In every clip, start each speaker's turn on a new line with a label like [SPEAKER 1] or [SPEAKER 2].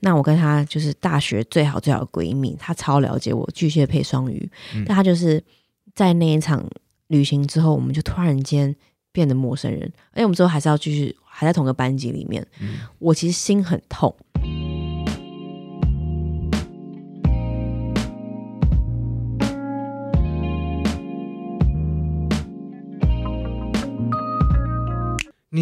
[SPEAKER 1] 那我跟她就是大学最好最好的闺蜜，她超了解我巨蟹配双鱼，
[SPEAKER 2] 嗯。
[SPEAKER 1] 但她就是在那一场旅行之后，我们就突然间变得陌生人，而且我们之后还是要继续还在同个班级里面，
[SPEAKER 2] 嗯。
[SPEAKER 1] 我其实心很痛。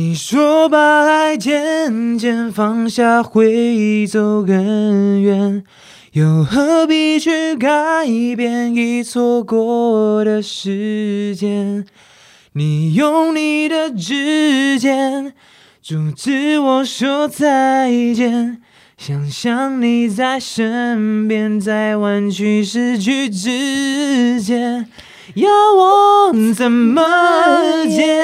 [SPEAKER 2] 你说把爱渐渐放下会走更远，又何必去改变已错过的时间？你用你的指尖阻止我说再见，想象你在身边，在弯曲失去之间。要我怎么解？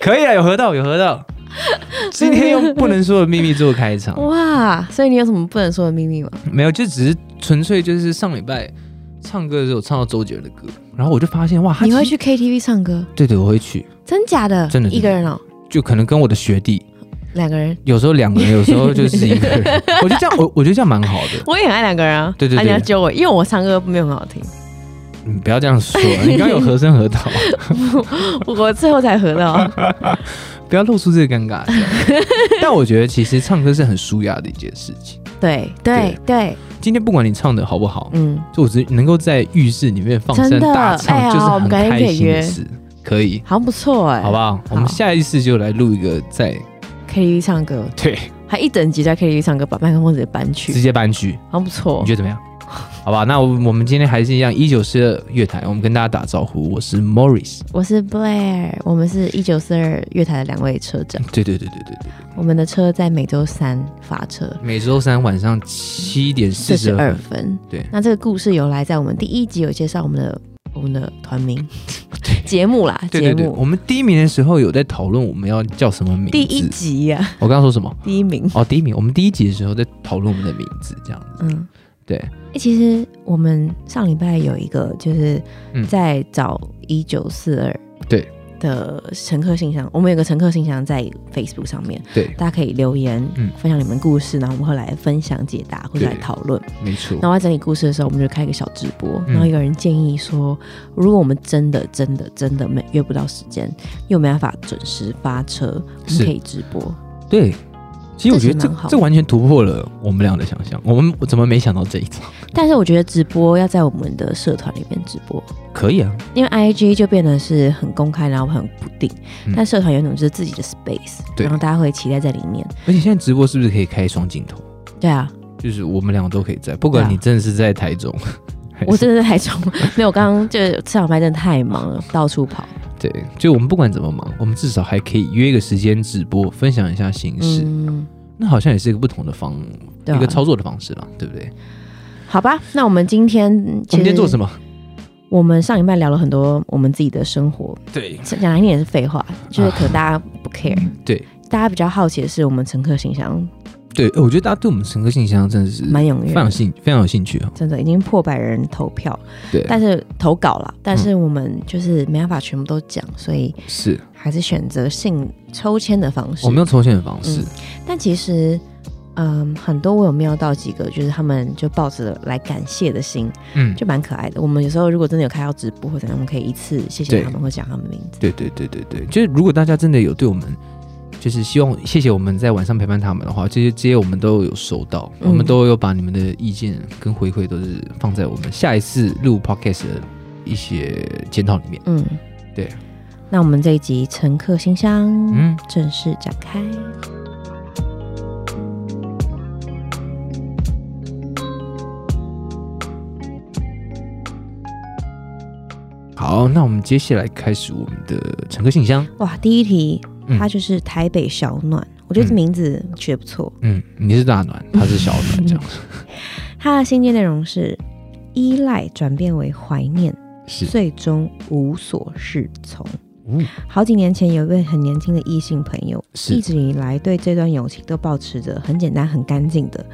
[SPEAKER 2] 可以啊，有合到，有合到。今天用不能说的秘密做开场，
[SPEAKER 1] 哇，所以你有什么不能说的秘密吗？
[SPEAKER 2] 没有，就只是纯粹就是上礼拜唱歌的时候唱到周杰伦的歌，然后我就发现哇，他
[SPEAKER 1] 你会去 KTV 唱歌？
[SPEAKER 2] 对对，我会去，
[SPEAKER 1] 真假的？
[SPEAKER 2] 真的
[SPEAKER 1] 一个人哦，
[SPEAKER 2] 就可能跟我的学弟，
[SPEAKER 1] 两个人。
[SPEAKER 2] 有时候两个人，有时候就是一个人。我觉得这样，我我觉得这样蛮好的。
[SPEAKER 1] 我也很爱两个人啊。啊
[SPEAKER 2] 对对对
[SPEAKER 1] 你要救我，因为我唱歌没有很好听，
[SPEAKER 2] 嗯，不要这样说，你刚刚有和声合到，
[SPEAKER 1] 我最后才合到。
[SPEAKER 2] 不要露出这个尴尬。但我觉得其实唱歌是很舒压的一件事情。
[SPEAKER 1] 对对对，
[SPEAKER 2] 今天不管你唱的好不好，
[SPEAKER 1] 嗯，
[SPEAKER 2] 就我只能够在浴室里面放声大唱，
[SPEAKER 1] 哎
[SPEAKER 2] 就是很开心的事。可以，
[SPEAKER 1] 好像不错哎，
[SPEAKER 2] 好不好？我们下一次就来录一个在
[SPEAKER 1] KTV 唱歌，
[SPEAKER 2] 对
[SPEAKER 1] 还一整集在 KTV 唱歌，把麦克风直接搬去
[SPEAKER 2] 直，接搬去，
[SPEAKER 1] 好像不错
[SPEAKER 2] 你觉。得怎么样？好吧，那我我们今天还是一样，一九四二乐坛，我们跟大家打招呼，我是 Morris。
[SPEAKER 1] 我是 Blair，我们是一九四二乐坛的两位车长，
[SPEAKER 2] 对对对对对对，
[SPEAKER 1] 我们的车在每周三发车，
[SPEAKER 2] 每周三晚上七点四
[SPEAKER 1] 四十二。
[SPEAKER 2] 分。对
[SPEAKER 1] 那这个故事由来在我们第一集有介绍我们的我们的团名节目啦，节
[SPEAKER 2] 对对对，我
[SPEAKER 1] 目
[SPEAKER 2] 们第一名的时候有在讨论我们要叫什么名字。
[SPEAKER 1] 第一集呀，
[SPEAKER 2] 我刚刚说什么？
[SPEAKER 1] 第一名。
[SPEAKER 2] 哦，第一名。我们第一集的时候在讨论我们的名字，这样子。
[SPEAKER 1] 嗯，
[SPEAKER 2] 对，
[SPEAKER 1] 欸其实我们上礼拜有一个就是
[SPEAKER 2] 嗯
[SPEAKER 1] 在找一九四二
[SPEAKER 2] 对
[SPEAKER 1] 的乘客信箱，我们有个乘客信箱在 Facebook 上面，
[SPEAKER 2] 对，
[SPEAKER 1] 大家可以留言，
[SPEAKER 2] 嗯
[SPEAKER 1] 分享你们故事，然后我们会来分享解答或者来讨论。
[SPEAKER 2] 没错
[SPEAKER 1] 然。后在整理故事的时候，我们就开一个小直播，
[SPEAKER 2] 嗯
[SPEAKER 1] 然后有人建议说，如果我们真的真的真的没约不到时间，又没办法准时发车，我们可以直播。
[SPEAKER 2] 对，其实我觉得这
[SPEAKER 1] 这
[SPEAKER 2] 完全突破了我们俩的想象。我们我怎么没想到这一招？
[SPEAKER 1] 但是我觉得直播要在我们的社团里面直播，
[SPEAKER 2] 可以啊，
[SPEAKER 1] 因为 IG 就变得是很公开，然后很不定。
[SPEAKER 2] 嗯
[SPEAKER 1] 但社团有一种就是自己的 space，然后大家会期待在里面。
[SPEAKER 2] 而且现在直播是不是可以开双镜头？
[SPEAKER 1] 对啊，
[SPEAKER 2] 就是我们两个都可以在，不管你真的是在台中，
[SPEAKER 1] 我真的在台中，没有，我刚刚就是上小麦真的太忙了，到处跑。
[SPEAKER 2] 对，就我们不管怎么忙，我们至少还可以约一个时间直播，分享一下心事。
[SPEAKER 1] 嗯，
[SPEAKER 2] 那好像也是一个不同的方，
[SPEAKER 1] 啊
[SPEAKER 2] 一个操作的方式吧，对不对？
[SPEAKER 1] 好吧，那我们今天
[SPEAKER 2] 我们今天做什
[SPEAKER 1] 么？我们上一半聊了很多我们自己的生活，
[SPEAKER 2] 对
[SPEAKER 1] 讲来听也是废话，就是可能大家不 care，、
[SPEAKER 2] 对
[SPEAKER 1] 大家比较好奇的是我们乘客信箱
[SPEAKER 2] 对，呃我觉得大家对我们乘客信箱真的是
[SPEAKER 1] 蛮踊跃的，
[SPEAKER 2] 非常兴非常有兴趣哦。
[SPEAKER 1] 真的已经破百人投票，
[SPEAKER 2] 对，
[SPEAKER 1] 但是投稿了，但是我们就是没办法全部都讲，所以
[SPEAKER 2] 是
[SPEAKER 1] 还是选择性抽签的方式。
[SPEAKER 2] 我们用抽签的方式，
[SPEAKER 1] 但其实，嗯，很多我有瞄到几个，就是他们就抱着来感谢的心，
[SPEAKER 2] 嗯，
[SPEAKER 1] 就蛮可爱的。我们有时候如果真的有开到直播或者，我们可以一次谢谢他们或讲他们名字。
[SPEAKER 2] 对对对对对，就是如果大家真的有对我们，就是希望谢谢我们在晚上陪伴他们的话，这些这些我们都有收到，
[SPEAKER 1] 嗯
[SPEAKER 2] 我们都有把你们的意见跟回馈都是放在我们下一次录 podcast 的一些检讨里面。
[SPEAKER 1] 嗯，
[SPEAKER 2] 对。
[SPEAKER 1] 那我们这一集乘客信箱，
[SPEAKER 2] 嗯，
[SPEAKER 1] 正式展开。
[SPEAKER 2] 好，那我们接下来开始我们的乘客信箱。
[SPEAKER 1] 哇，第一题，
[SPEAKER 2] 嗯
[SPEAKER 1] 它就是台北小暖，我觉得这名字取得不错。
[SPEAKER 2] 嗯，你是大暖，他是小暖，这样
[SPEAKER 1] 子。他的信件内容是依赖转变为怀念，
[SPEAKER 2] 是。
[SPEAKER 1] 最终无所适从。
[SPEAKER 2] 嗯，
[SPEAKER 1] 好几年前，有一位很年轻的异性朋友，
[SPEAKER 2] 是
[SPEAKER 1] 一直以来对这段友情都保持着很简单、很干净的，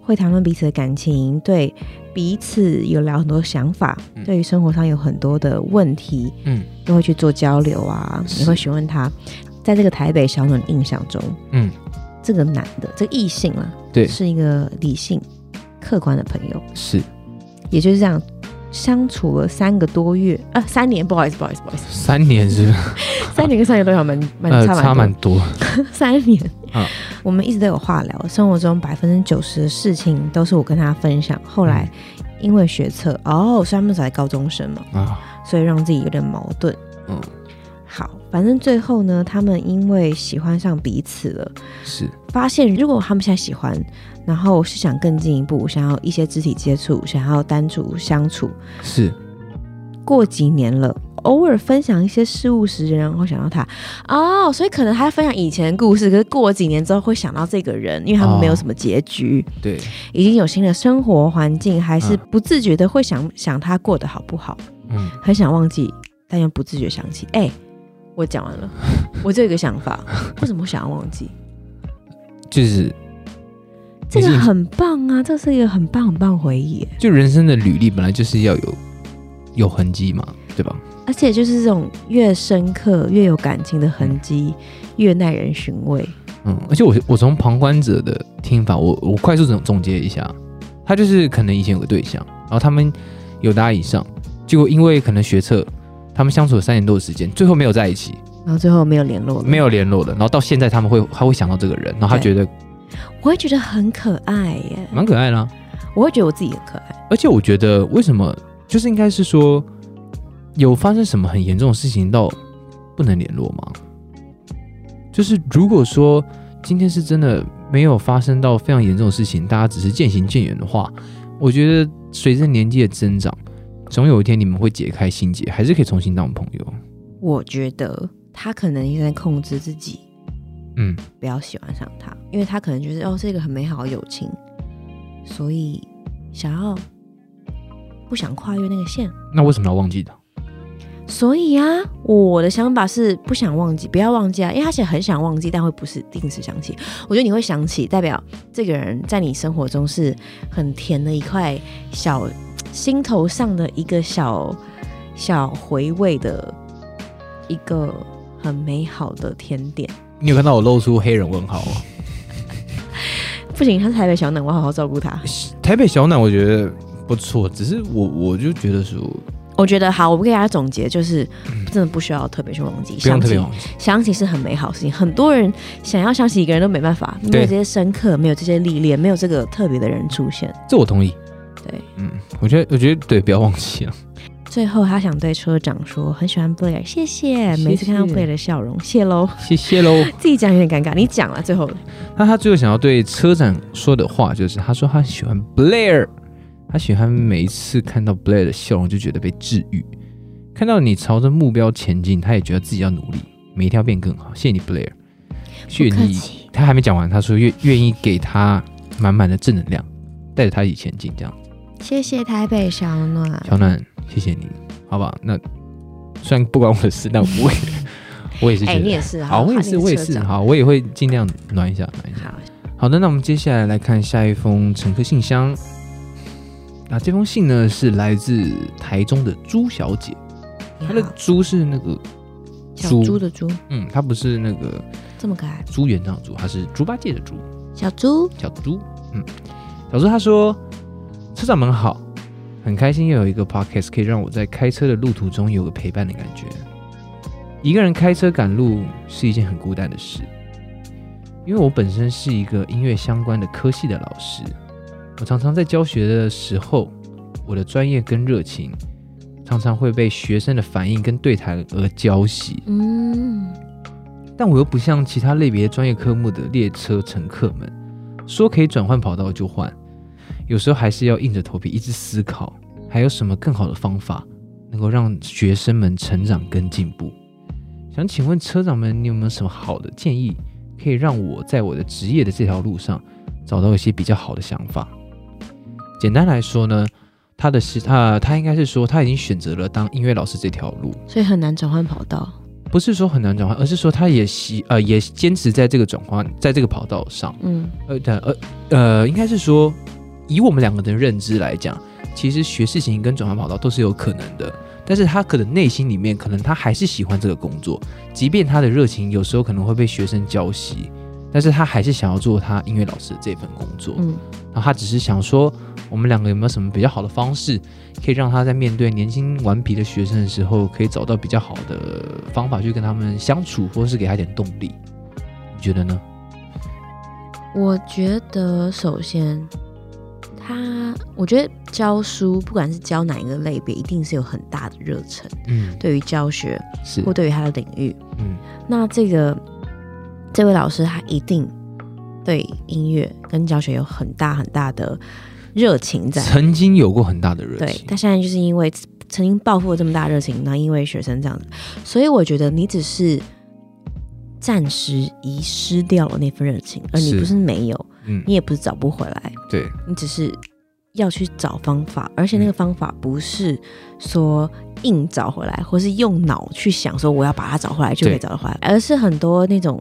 [SPEAKER 1] 会谈论彼此的感情，对彼此有聊很多想法，
[SPEAKER 2] 嗯
[SPEAKER 1] 对于生活上有很多的问题，
[SPEAKER 2] 嗯
[SPEAKER 1] 都会去做交流啊，
[SPEAKER 2] 是
[SPEAKER 1] 也会询问他。在这个台北小暖印象中，
[SPEAKER 2] 嗯，
[SPEAKER 1] 这个男的这个异性啊，
[SPEAKER 2] 对，
[SPEAKER 1] 是一个理性、客观的朋友，
[SPEAKER 2] 是。
[SPEAKER 1] 也就是这样相处了三个多月啊，三年，不好意思，不好意思，不好意思，
[SPEAKER 2] 三年是不是？
[SPEAKER 1] 三年跟三年多少蛮蛮
[SPEAKER 2] 呃，
[SPEAKER 1] 差
[SPEAKER 2] 差蛮
[SPEAKER 1] 蛮多，三年。
[SPEAKER 2] 啊。
[SPEAKER 1] 我们一直都有话聊，生活中百分之九十的事情都是我跟他分享。后来因为学测，哦，所以他们才高中生嘛，
[SPEAKER 2] 啊，
[SPEAKER 1] 所以让自己有点矛盾。
[SPEAKER 2] 嗯，
[SPEAKER 1] 好，反正最后呢，他们因为喜欢上彼此了，
[SPEAKER 2] 是。
[SPEAKER 1] 发现如果他们现在喜欢，然后是想更进一步，想要一些肢体接触，想要单独相处，
[SPEAKER 2] 是，
[SPEAKER 1] 过几年了。偶尔分享一些事物时，然后想到他。哦，所以可能他分享以前的故事，可是过几年之后会想到这个人，因为他们没有什么结局，
[SPEAKER 2] 对，
[SPEAKER 1] 已经有新的生活环境，还是
[SPEAKER 2] 嗯
[SPEAKER 1] 不自觉的会想想他过得好不好，
[SPEAKER 2] 嗯，
[SPEAKER 1] 很想忘记，但又不自觉想起。哎、我讲完了，我就有一个想法，为什么我想要忘记？
[SPEAKER 2] 就是
[SPEAKER 1] 这个很棒啊，这是一个很棒很棒的回忆耶，
[SPEAKER 2] 就人生的履历本来就是要有有痕迹嘛，对吧？
[SPEAKER 1] 而且就是这种越深刻、越有感情的痕迹，越耐人寻味。
[SPEAKER 2] 嗯，而且我我从旁观者的听法，我我快速总总结一下，他就是可能以前有个对象，然后他们有搭以上，结果因为可能学测，他们相处了三年多的时间，最后没有在一起，
[SPEAKER 1] 然后最后没有联络了，
[SPEAKER 2] 没有联络了，然后到现在他们会他会想到这个人，然后他觉得
[SPEAKER 1] 我会觉得很可爱耶，
[SPEAKER 2] 蛮可爱啦、啊，
[SPEAKER 1] 我会觉得我自己很可爱。
[SPEAKER 2] 而且我觉得为什么就是应该是说有发生什么很严重的事情到不能联络吗？就是如果说今天是真的没有发生到非常严重的事情，大家只是渐行渐远的话，我觉得随着年纪的增长，总有一天你们会解开心结，还是可以重新当朋友。
[SPEAKER 1] 我觉得他可能也在控制自己，
[SPEAKER 2] 嗯，
[SPEAKER 1] 不要喜欢上他，因为他可能觉得哦，是一个很美好的友情，所以想要不想跨越那个线。
[SPEAKER 2] 那为什么要忘记他？
[SPEAKER 1] 所以啊，我的想法是不想忘记，不要忘记啊，因为他写很想忘记，但会不是定时想起。我觉得你会想起，代表这个人在你生活中是很甜的一块小心头上的一个小小回味的一个很美好的甜点。
[SPEAKER 2] 你有看到我露出黑人问号吗？
[SPEAKER 1] 不行，他是台北小奶，我要好好照顾他。
[SPEAKER 2] 台北小奶我觉得不错，只是我我就觉得说
[SPEAKER 1] 我觉得好，我给大家总结，就是真的不需要特别去忘记，
[SPEAKER 2] 不用
[SPEAKER 1] 想起
[SPEAKER 2] 特别忘记。
[SPEAKER 1] 想起是很美好的事情。很多人想要想起一个人都没办法，没有这些深刻，没有这些历练，没有这个特别的人出现。
[SPEAKER 2] 这我同意。
[SPEAKER 1] 对，
[SPEAKER 2] 嗯，我觉得我觉得对，不要忘记了。
[SPEAKER 1] 最后他想对车长说，很喜欢 Blair，谢谢。
[SPEAKER 2] 谢
[SPEAKER 1] 每次看到
[SPEAKER 2] 谢
[SPEAKER 1] Blair 的笑容，谢喽。
[SPEAKER 2] 谢谢喽。
[SPEAKER 1] 自己讲有点尴尬，你讲了最后。
[SPEAKER 2] 那他最后想要对车长说的话就是，他说他喜欢 Blair，他喜欢每一次看到 Blair 的笑容就觉得被治愈，看到你朝着目标前进，他也觉得自己要努力，每一天要变更好。谢谢你 Blair，
[SPEAKER 1] 不
[SPEAKER 2] 愿意。
[SPEAKER 1] 客气，
[SPEAKER 2] 他还没讲完，他说愿愿意给他满满的正能量，带着他一起前进。这样，
[SPEAKER 1] 谢谢台北小暖。
[SPEAKER 2] 小暖，谢谢你，好吧？那虽然不关我的事，但我也 我也是觉
[SPEAKER 1] 哎、
[SPEAKER 2] 得，
[SPEAKER 1] 你也是
[SPEAKER 2] 好，我也是，我也是，。好，我也会尽量暖一下，暖一下。
[SPEAKER 1] 好，
[SPEAKER 2] 好的，那我们接下来来看下一封乘客信箱。那这封信呢是来自台中的朱小姐，她的朱是那个
[SPEAKER 1] 小
[SPEAKER 2] 猪
[SPEAKER 1] 猪的猪，
[SPEAKER 2] 嗯，她不是那个
[SPEAKER 1] 这么可爱。
[SPEAKER 2] 朱元璋的朱，她是猪八戒的猪，
[SPEAKER 1] 小猪，
[SPEAKER 2] 小猪。嗯，小猪她说：“车长们好，很开心又有一个 podcast 可以让我在开车的路途中有个陪伴的感觉。一个人开车赶路是一件很孤单的事，因为我本身是一个音乐相关的科系的老师，我常常在教学的时候，我的专业跟热情常常会被学生的反应跟对谈而浇熄。
[SPEAKER 1] 嗯，
[SPEAKER 2] 但我又不像其他类别专业科目的列车乘客们，说可以转换跑道就换，有时候还是要硬着头皮一直思考，还有什么更好的方法能够让学生们成长跟进步。想请问车长们，你有没有什么好的建议，可以让我在我的职业的这条路上找到一些比较好的想法？简单来说呢，他的是他他应该是说他已经选择了当音乐老师这条路，
[SPEAKER 1] 所以很难转换跑道。
[SPEAKER 2] 不是说很难转换，而是说他也习呃也坚持在这个转换，在这个跑道上。
[SPEAKER 1] 嗯，
[SPEAKER 2] 呃对呃呃，应该是说，以我们两个的认知来讲，其实学事情跟转换跑道都是有可能的。但是他可能内心里面，可能他还是喜欢这个工作，即便他的热情有时候可能会被学生浇熄，但是他还是想要做他音乐老师的这份工作。
[SPEAKER 1] 嗯
[SPEAKER 2] 然后他只是想说，我们两个有没有什么比较好的方式，可以让他在面对年轻顽皮的学生的时候，可以找到比较好的方法去跟他们相处，或是给他一点动力？你觉得呢？
[SPEAKER 1] 我觉得首先，他我觉得教书不管是教哪一个类别，一定是有很大的热忱，
[SPEAKER 2] 嗯，
[SPEAKER 1] 对于教学
[SPEAKER 2] 是。
[SPEAKER 1] 或，对于他的领域。
[SPEAKER 2] 嗯。
[SPEAKER 1] 那这个这位老师他一定对音乐跟教学有很大很大的热情在。
[SPEAKER 2] 曾经有过很大的热情。
[SPEAKER 1] 对
[SPEAKER 2] 情，
[SPEAKER 1] 他现在就是因为曾经抱负了这么大热情，然后因为学生这样子，所以我觉得你只是暂时遗失掉了那份热情，而你不是没有，
[SPEAKER 2] 嗯，
[SPEAKER 1] 你也不是找不回来，
[SPEAKER 2] 对，
[SPEAKER 1] 你只是要去找方法，而且那个方法不是说硬找回来，或是用脑去想说我要把它找回来就可以找得回来，而是很多那种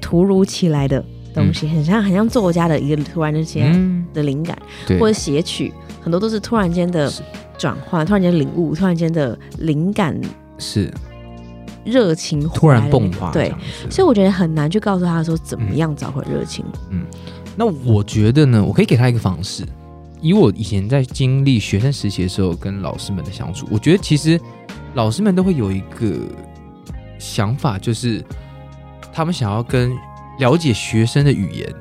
[SPEAKER 1] 突如其来的东西，很像很像作家的一个突然之间
[SPEAKER 2] 嗯，
[SPEAKER 1] 的灵感。
[SPEAKER 2] 对，
[SPEAKER 1] 或者写曲，很多都是突然间的转换，突然间领悟，突然间的灵感、
[SPEAKER 2] 是。
[SPEAKER 1] 热情
[SPEAKER 2] 突然迸发，
[SPEAKER 1] 对，，所以我觉得很难去告诉他说怎么样找回热情。
[SPEAKER 2] 那我觉得呢，我可以给他一个方式。以我以前在经历学生时期的时候，跟老师们的相处，我觉得其实老师们都会有一个想法，就是他们想要跟了解学生的语言，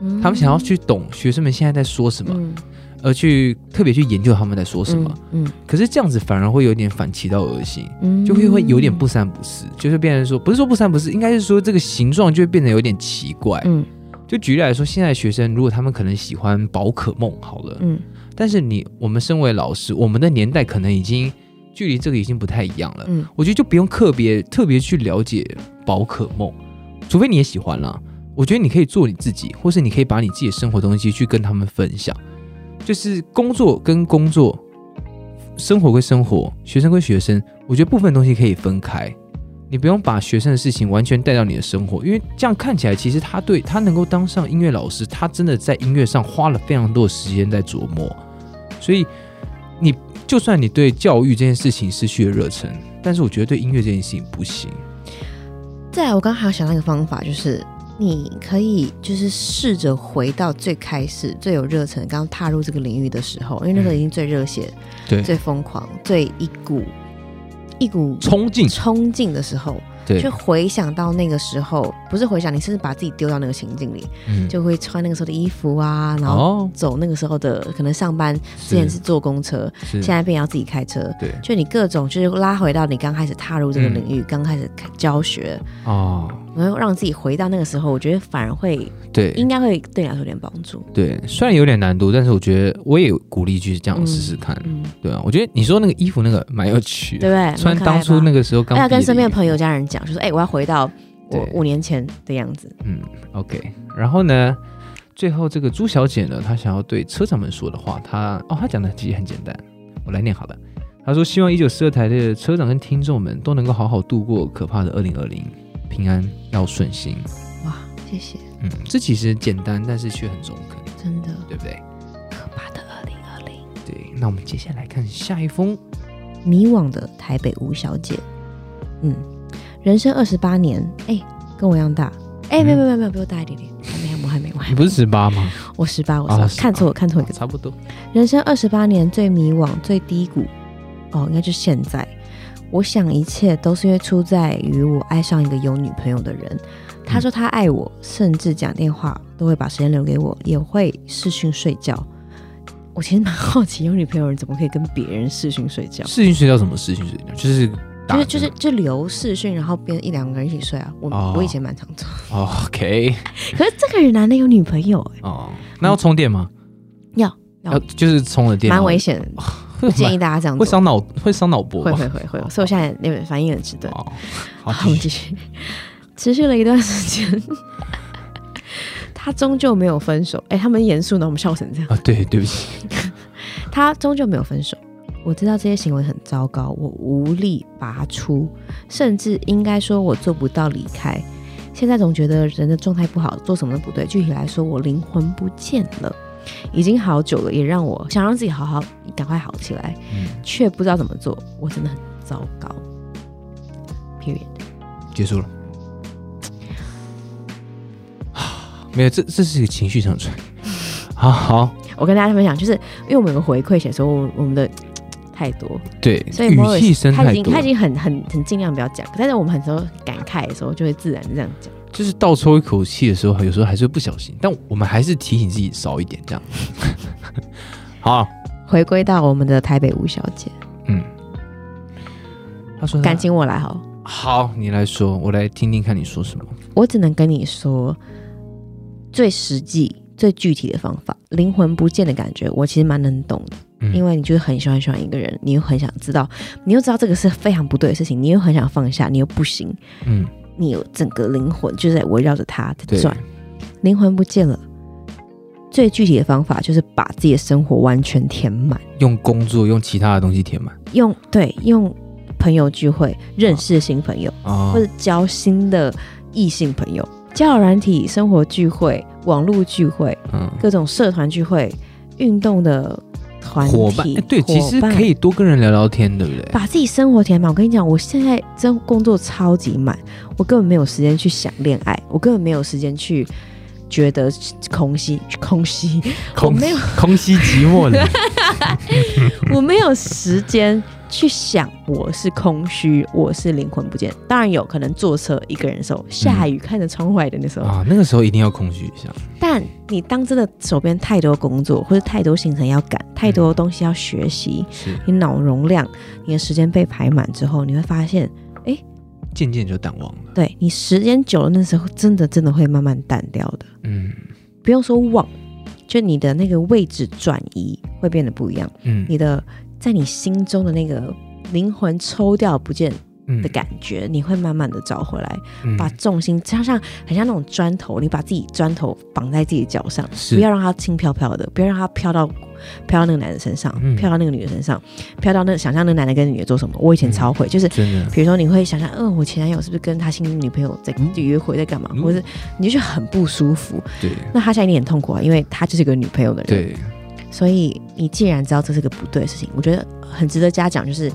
[SPEAKER 1] 嗯
[SPEAKER 2] 他们想要去懂学生们现在在说什么，
[SPEAKER 1] 嗯
[SPEAKER 2] 而去特别去研究他们在说什么。
[SPEAKER 1] 嗯
[SPEAKER 2] 可是这样子反而会有点反其道而行，
[SPEAKER 1] 嗯
[SPEAKER 2] 就会会有点不三不四，就是变成说，不是说不三不四，应该是说这个形状就会变得有点奇怪。
[SPEAKER 1] 嗯
[SPEAKER 2] 就举例来说，现在学生如果他们可能喜欢宝可梦，好了，
[SPEAKER 1] 嗯
[SPEAKER 2] 但是你我们身为老师，我们的年代可能已经距离这个已经不太一样了。
[SPEAKER 1] 嗯
[SPEAKER 2] 我觉得就不用特别特别去了解宝可梦，除非你也喜欢啦。我觉得你可以做你自己，或是你可以把你自己的生活东西去跟他们分享。就是工作跟工作，生活归生活，学生归学生，我觉得部分东西可以分开。你不用把学生的事情完全带到你的生活，因为这样看起来，其实他对他能够当上音乐老师，他真的在音乐上花了非常多的时间在琢磨。所以，你就算你对教育这件事情失去了热忱，但是我觉得对音乐这件事情不行。
[SPEAKER 1] 再来，我刚刚还有想到一个方法，就是你可以就是试着回到最开始最有热忱，刚踏入这个领域的时候，因为那时候已经最热血、
[SPEAKER 2] 对，
[SPEAKER 1] 最疯狂、最一股一股
[SPEAKER 2] 冲劲，
[SPEAKER 1] 冲劲的时候，
[SPEAKER 2] 对。
[SPEAKER 1] 去，回想到那个时候，不是回想，你甚至把自己丢到那个情境里，
[SPEAKER 2] 嗯，
[SPEAKER 1] 就会穿那个时候的衣服啊，然后
[SPEAKER 2] 哦，
[SPEAKER 1] 走那个时候的，可能上班之前是坐公车，
[SPEAKER 2] 是。
[SPEAKER 1] 现在变要自己开车。
[SPEAKER 2] 对。
[SPEAKER 1] 就你各种就是拉回到你刚开始踏入这个领域，刚开始教学，
[SPEAKER 2] 哦，
[SPEAKER 1] 然后让自己回到那个时候，我觉得反而会
[SPEAKER 2] 对，
[SPEAKER 1] 应该会对你来说有点帮助。
[SPEAKER 2] 对，虽然有点难度，但是我觉得我也鼓励去这样试试看。
[SPEAKER 1] 嗯，
[SPEAKER 2] 对啊，我觉得你说那个衣服那个蛮有趣
[SPEAKER 1] 对，不对？
[SPEAKER 2] 穿当初那
[SPEAKER 1] 个，
[SPEAKER 2] 时候刚
[SPEAKER 1] 要跟身边的朋友、家人讲，就说：“哎、我要回到我五年前的样子。
[SPEAKER 2] 嗯，OK。然后呢，最后这个朱小姐呢，她想要对车长们说的话，她哦，她讲的其实很简单，我来念好了。她说：“希望一九四二台的车长跟听众们都能够好好度过可怕的二零二零，平安要顺心。””
[SPEAKER 1] 哇，谢谢，
[SPEAKER 2] 嗯，这其实简单，但是却很中肯，
[SPEAKER 1] 真的
[SPEAKER 2] 对不对？
[SPEAKER 1] 可怕的二零二零。
[SPEAKER 2] 对。那我们接下来看下一封。
[SPEAKER 1] 迷惘的台北吴小姐，嗯，人生二十八年，哎、跟我一样大，哎、
[SPEAKER 2] 嗯
[SPEAKER 1] 没有没有没有，比我大一点点，还没我还没我还没
[SPEAKER 2] 你不是十八吗？
[SPEAKER 1] 我十八，我
[SPEAKER 2] 啊
[SPEAKER 1] 十八、看错看错一个。
[SPEAKER 2] 差不多。
[SPEAKER 1] 人生二十八年最迷惘、最低谷，哦，应该就是现在。我想一切都是因为出在于我爱上一个有女朋友的人。他说他爱我，甚至讲电话都会把时间留给我，也会视讯睡觉。我其实蛮好奇，有女朋友的人怎么可以跟别人视讯睡觉？
[SPEAKER 2] 视讯睡觉什么视讯睡觉？就是打
[SPEAKER 1] 就是就是就留视讯，然后边一两个人一起睡啊。我、
[SPEAKER 2] 哦
[SPEAKER 1] 我以前蛮常做，
[SPEAKER 2] 哦 OK
[SPEAKER 1] 可是这个人男的有女朋友、欸，
[SPEAKER 2] 哦，那要充电吗？
[SPEAKER 1] 要要
[SPEAKER 2] 要就是充了电，
[SPEAKER 1] 蛮危险的，不建议大家这样做。
[SPEAKER 2] 会伤脑会伤脑波
[SPEAKER 1] 会？会会会，所以我现在那边反应很迟钝。好我们继续。持续了一段时间，他终究没有分手。哎、他们严肃呢，我们笑成这样。
[SPEAKER 2] 啊，对，对不起，
[SPEAKER 1] 他终究没有分手。我知道这些行为很糟糕，我无力拔出，甚至应该说我做不到离开。现在总觉得人的状态不好，做什么都不对。具体来说，我灵魂不见了，已经好久了，也让我想让自己好好赶快好起来，
[SPEAKER 2] 嗯，
[SPEAKER 1] 却不知道怎么做。我真的很糟糕。Period。
[SPEAKER 2] 结束了。没有，这这是一个情绪上的转移。好好，
[SPEAKER 1] 我跟大家分享，就是因为我们有个回馈写说我我们的 太多，
[SPEAKER 2] 对，
[SPEAKER 1] 所以
[SPEAKER 2] 语气声
[SPEAKER 1] 他已经他已，经很很很尽量不要讲，但是我们很多感慨的时候就会自然地这样讲。
[SPEAKER 2] 就是倒抽一口气的时候，有时候还是会不小心，但我们还是提醒自己少一点，这样。好，
[SPEAKER 1] 回归到我们的台北吴小姐，
[SPEAKER 2] 嗯，他说他
[SPEAKER 1] 感情我来好，
[SPEAKER 2] 好，你来说，我来听听看你说什么。
[SPEAKER 1] 我只能跟你说最实际、最具体的方法，灵魂不见的感觉，我其实蛮能懂的。
[SPEAKER 2] 嗯。
[SPEAKER 1] 因为你就是很喜欢喜欢一个人，你又很想知道，你又知道这个是非常不对的事情，你又很想放下，你又不行，
[SPEAKER 2] 嗯，
[SPEAKER 1] 你有整个灵魂就在围绕着他在
[SPEAKER 2] 对，
[SPEAKER 1] 转，灵魂不见了。最具体的方法就是把自己的生活完全填满，
[SPEAKER 2] 用工作用其他的东西填满。
[SPEAKER 1] 用对用朋友聚会认识新朋友，
[SPEAKER 2] 啊
[SPEAKER 1] 或者交新的异性朋友，交友软体、生活聚会、网络聚会、
[SPEAKER 2] 嗯，
[SPEAKER 1] 各种社团聚会、运动的团
[SPEAKER 2] 伙伴，哎对，其实
[SPEAKER 1] 伙伴
[SPEAKER 2] 可以多跟人聊聊天，对不对？
[SPEAKER 1] 把自己生活填满。我跟你讲，我现在真工作超级满，我根本没有时间去想恋爱，我根本没有时间去觉得空虚，空虚，我
[SPEAKER 2] 空
[SPEAKER 1] 没有，
[SPEAKER 2] 空虚寂寞的，
[SPEAKER 1] 我没有时间去想我是空虚，我是灵魂不见。当然有可能坐车一个人的时候，下雨看着窗外的那时候，
[SPEAKER 2] 啊，那个时候一定要空虚一下。
[SPEAKER 1] 但你当真的手边太多工作或者太多行程要赶，太多东西要学习，
[SPEAKER 2] 是，
[SPEAKER 1] 你脑容量、你的时间被排满之后，你会发现。
[SPEAKER 2] 渐渐就淡忘了。
[SPEAKER 1] 对你时间久了，那时候真的真的会慢慢淡掉的。
[SPEAKER 2] 嗯
[SPEAKER 1] 不用说忘，就你的那个位置转移会变得不一样，
[SPEAKER 2] 嗯
[SPEAKER 1] 你的在你心中的那个灵魂抽掉不见
[SPEAKER 2] 嗯。
[SPEAKER 1] 的感觉，你会慢慢的找回来，
[SPEAKER 2] 嗯。
[SPEAKER 1] 把重心加上很像那种砖头，你把自己砖头绑在自己脚上，不要让它轻飘飘的，不要让它飘到飘到那个男的身上，
[SPEAKER 2] 嗯。
[SPEAKER 1] 飘到那个女的身上，飘到那想象那个男的跟女的做什么。我以前超会，就是比如说，你会想象，嗯，我前男友是不是跟他新女朋友在
[SPEAKER 2] 嗯。
[SPEAKER 1] 约会，在干嘛，
[SPEAKER 2] 嗯。
[SPEAKER 1] 或者是你就觉得很不舒服。
[SPEAKER 2] 对。
[SPEAKER 1] 那他现在一定很痛苦啊，因为他就是个女朋友的人。，
[SPEAKER 2] 对，
[SPEAKER 1] 所以你既然知道这是个不对的事情，我觉得很值得嘉奖，就是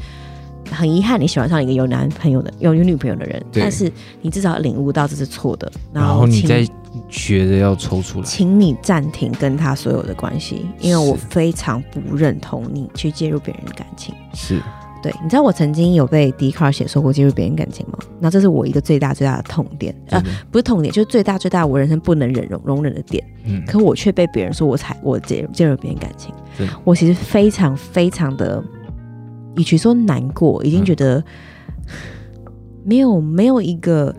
[SPEAKER 1] 很遗憾你喜欢上一个有男朋友的、有有女朋友的人，但是你至少领悟到这是错的，
[SPEAKER 2] 然
[SPEAKER 1] 后
[SPEAKER 2] 你再觉得要抽出来。
[SPEAKER 1] 请你暂停跟他所有的关系，因为我非常不认同你去介入别人的感情。
[SPEAKER 2] 是，
[SPEAKER 1] 对，你知道我曾经有被 d 卡 c 写说过介入别人感情吗？那这是我一个最大最大的痛点，呃不是痛点，就是最大最大我人生不能忍容容忍的点。
[SPEAKER 2] 嗯，
[SPEAKER 1] 可我却被别人说我才我介介入别人感情我其实非常非常的，与其说难过，已经
[SPEAKER 2] 嗯
[SPEAKER 1] 觉得没有没有一个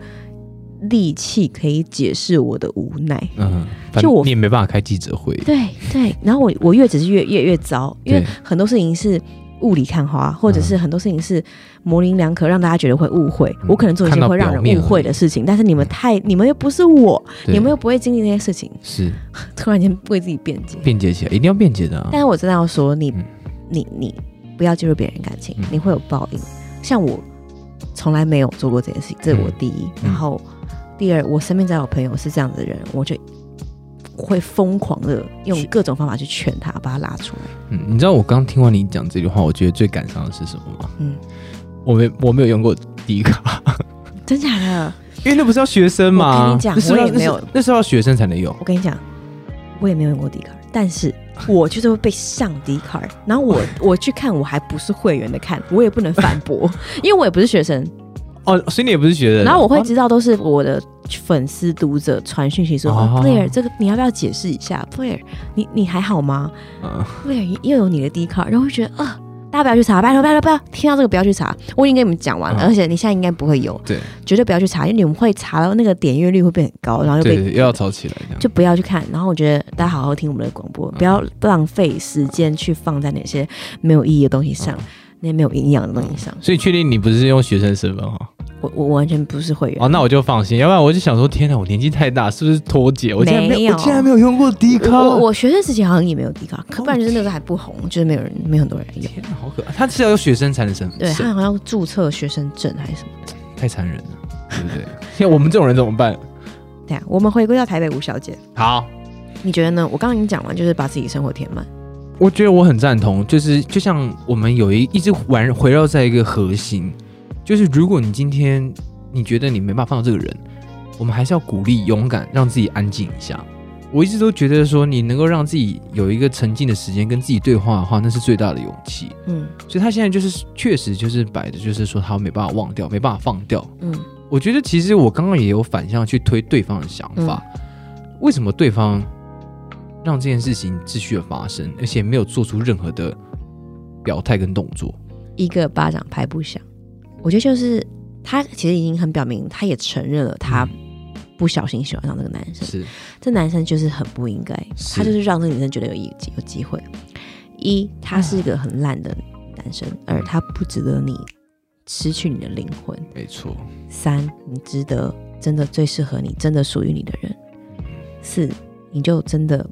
[SPEAKER 1] 力气可以解释我的无奈。
[SPEAKER 2] 嗯，
[SPEAKER 1] 就我
[SPEAKER 2] 你也没办法开记者会。
[SPEAKER 1] 对对，然后我我越只是越越越糟，因为很多事情是雾里看花，或者是很多事情是模棱两可，让大家觉得会误会。
[SPEAKER 2] 嗯
[SPEAKER 1] 我可能做一些会让人误会的事情，但是你们太你们又不是我，你们又不会经历那些事情，
[SPEAKER 2] 是
[SPEAKER 1] 突然间为自己辩解。
[SPEAKER 2] 辩解起来，一定要辩解的啊
[SPEAKER 1] 但。是我真的要说，你、
[SPEAKER 2] 嗯
[SPEAKER 1] 你你不要介入别人感情，
[SPEAKER 2] 嗯
[SPEAKER 1] 你会有报应。像我从来没有做过这件事情，这是我第一。
[SPEAKER 2] 嗯
[SPEAKER 1] 然后第二，我身边只要有朋友是这样的人，我就会疯狂的用各种方法去劝他，把他拉出来。
[SPEAKER 2] 嗯，你知道我刚听完你讲这句话，我觉得最感伤的是什么吗？
[SPEAKER 1] 嗯，
[SPEAKER 2] 我没我没有用过迪卡，
[SPEAKER 1] 真假的？
[SPEAKER 2] 因为那不是要学生吗？
[SPEAKER 1] 我跟你讲我也没有
[SPEAKER 2] 那是要学生才能用。
[SPEAKER 1] 我跟你讲，我也没有用过 d 卡，但是我就是会被上 d 卡，然后我 我去看，我还不是会员的看，我也不能反驳，因为我也不是学生。
[SPEAKER 2] 哦，所以你也不是觉得。
[SPEAKER 1] 然后我会
[SPEAKER 2] 哦
[SPEAKER 1] 知道都是我的粉丝读者传讯息说、，Player，这个你要不要解释一下？Player 你你还好吗
[SPEAKER 2] 嗯、
[SPEAKER 1] ？Player 又有你的 D 卡，然后会觉得啊。大家不要去查，拜托拜托不要听到这个不要去查，我已经跟你们讲完了，
[SPEAKER 2] 嗯
[SPEAKER 1] 而且你现在应该不会有，
[SPEAKER 2] 对
[SPEAKER 1] 绝对不要去查，因为你们会查到那个点阅率会变很高，然后又被
[SPEAKER 2] 又要吵起来。
[SPEAKER 1] 就不要去看。然后我觉得大家好好听我们的广播，不要浪费时间去放在那些没有意义的东西上，那些没有营养的东西上。
[SPEAKER 2] 所以确定你不是用学生身份哈？
[SPEAKER 1] 我我完全不是会员，
[SPEAKER 2] 哦，那我就放心，要不然我就想说，天哪，我年纪太大，是不是脱节？我竟然没
[SPEAKER 1] 没有
[SPEAKER 2] 我竟然没有用过迪卡。
[SPEAKER 1] 我我学生时期好像也没有 D 卡，可不然就是那个时候还不红，就是没有人，没有很多人用。
[SPEAKER 2] 天哪，好可爱！他是要有学生才能身份，
[SPEAKER 1] 对他好像注册学生证还是什么的。
[SPEAKER 2] 太残忍了，对不对？像 我们这种人怎么办？
[SPEAKER 1] 对啊，我们回归到台北吴小姐，
[SPEAKER 2] 好，
[SPEAKER 1] 你觉得呢？我刚刚已经讲完，就是把自己生活填满。
[SPEAKER 2] 我觉得我很赞同，就是就像我们有一一直环围绕在一个核心，就是如果你今天你觉得你没办法放到这个人，我们还是要鼓励勇敢，让自己安静一下。我一直都觉得说，你能够让自己有一个沉静的时间跟自己对话的话，那是最大的勇气。
[SPEAKER 1] 嗯
[SPEAKER 2] 所以他现在就是确实就是摆的，就是说他没办法忘掉，没办法放掉。
[SPEAKER 1] 嗯
[SPEAKER 2] 我觉得其实我刚刚也有反向去推对方的想法，为什么对方让这件事情继续的发生，而且没有做出任何的表态跟动作？
[SPEAKER 1] 一个巴掌拍不响。我觉得就是他其实已经很表明，他也承认了他不小心喜欢上这个男生。
[SPEAKER 2] 是
[SPEAKER 1] 这男生就是很不应该，他就是让这个女生觉得有一有机会。一，他是一个很烂的男生；二，他不值得你失去你的灵魂；
[SPEAKER 2] 没错，
[SPEAKER 1] 三，你值得真的最适合你、真的属于你的人；四，你就真的，